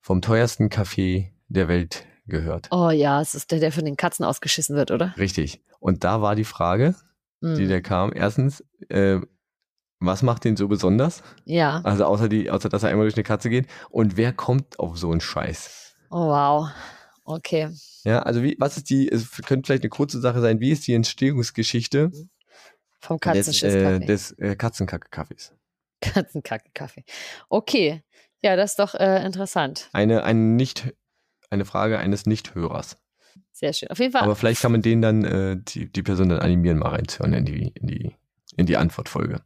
Speaker 2: vom teuersten Kaffee der Welt gehört?
Speaker 1: Oh ja, es ist der, der von den Katzen ausgeschissen wird, oder?
Speaker 2: Richtig. Und da war die Frage, die
Speaker 1: Mhm.
Speaker 2: der kam. Erstens, äh, was macht den so besonders?
Speaker 1: Ja.
Speaker 2: Also außer, die, außer dass er einmal durch eine Katze geht. Und wer kommt auf so einen Scheiß?
Speaker 1: Oh wow. Okay.
Speaker 2: Ja, also wie, was ist die, es könnte vielleicht eine kurze Sache sein, wie ist die Entstehungsgeschichte
Speaker 1: Vom
Speaker 2: des,
Speaker 1: Katzenschiss
Speaker 2: äh,
Speaker 1: Kaffee.
Speaker 2: des äh, Katzenkacke-Kaffees?
Speaker 1: Katzenkacke-Kaffee. Okay. Ja, das ist doch äh, interessant.
Speaker 2: Eine, eine, nicht, eine Frage eines Nichthörers.
Speaker 1: Sehr schön. Auf jeden Fall.
Speaker 2: Aber vielleicht kann man den dann, äh, die, die Person dann animieren, mal reinzuhören in die, in die, in die Antwortfolge.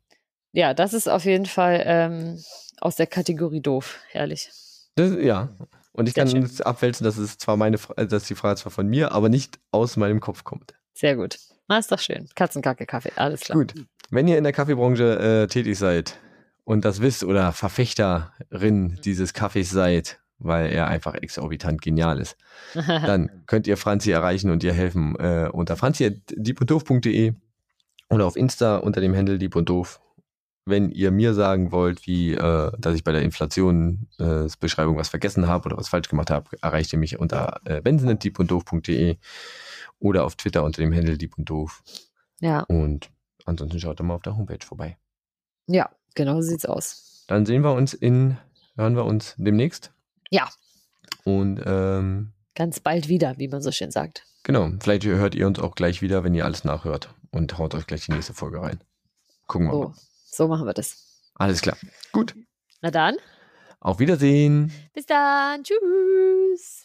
Speaker 1: ja, das ist auf jeden Fall ähm, aus der Kategorie doof. Herrlich.
Speaker 2: Das, ja. Und ich
Speaker 1: Sehr
Speaker 2: kann
Speaker 1: schön.
Speaker 2: abwälzen, dass es zwar meine, dass die Frage zwar von mir, aber nicht aus meinem Kopf kommt.
Speaker 1: Sehr gut. Na, ist doch schön. Katzenkacke-Kaffee. Alles klar.
Speaker 2: Gut. Wenn ihr in der Kaffeebranche äh, tätig seid und das wisst oder Verfechterin dieses Kaffees seid, weil er einfach exorbitant genial ist, dann könnt ihr Franzi erreichen und ihr helfen äh, unter franzi.diebunddoof.de oder auf Insta unter dem Handle diebunddoof. Wenn ihr mir sagen wollt, wie, äh, dass ich bei der Inflationsbeschreibung was vergessen habe oder was falsch gemacht habe, erreicht ihr mich unter äh, benzinet.diebunddoof.de oder auf Twitter unter dem Handle diebunddoof.
Speaker 1: ja,
Speaker 2: Und ansonsten schaut doch mal auf der Homepage vorbei.
Speaker 1: ja, genau so sieht's aus.
Speaker 2: Dann sehen wir uns in, hören wir uns demnächst.
Speaker 1: Ja.
Speaker 2: Und ähm,
Speaker 1: Ganz bald wieder, wie man so schön sagt.
Speaker 2: genau, vielleicht hört ihr uns auch gleich wieder, wenn ihr alles nachhört und haut euch gleich die nächste Folge rein. Gucken wir
Speaker 1: So,
Speaker 2: mal.
Speaker 1: so machen wir das.
Speaker 2: Alles klar. Gut.
Speaker 1: Na dann,
Speaker 2: Auf Wiedersehen.
Speaker 1: bis dann. Tschüss.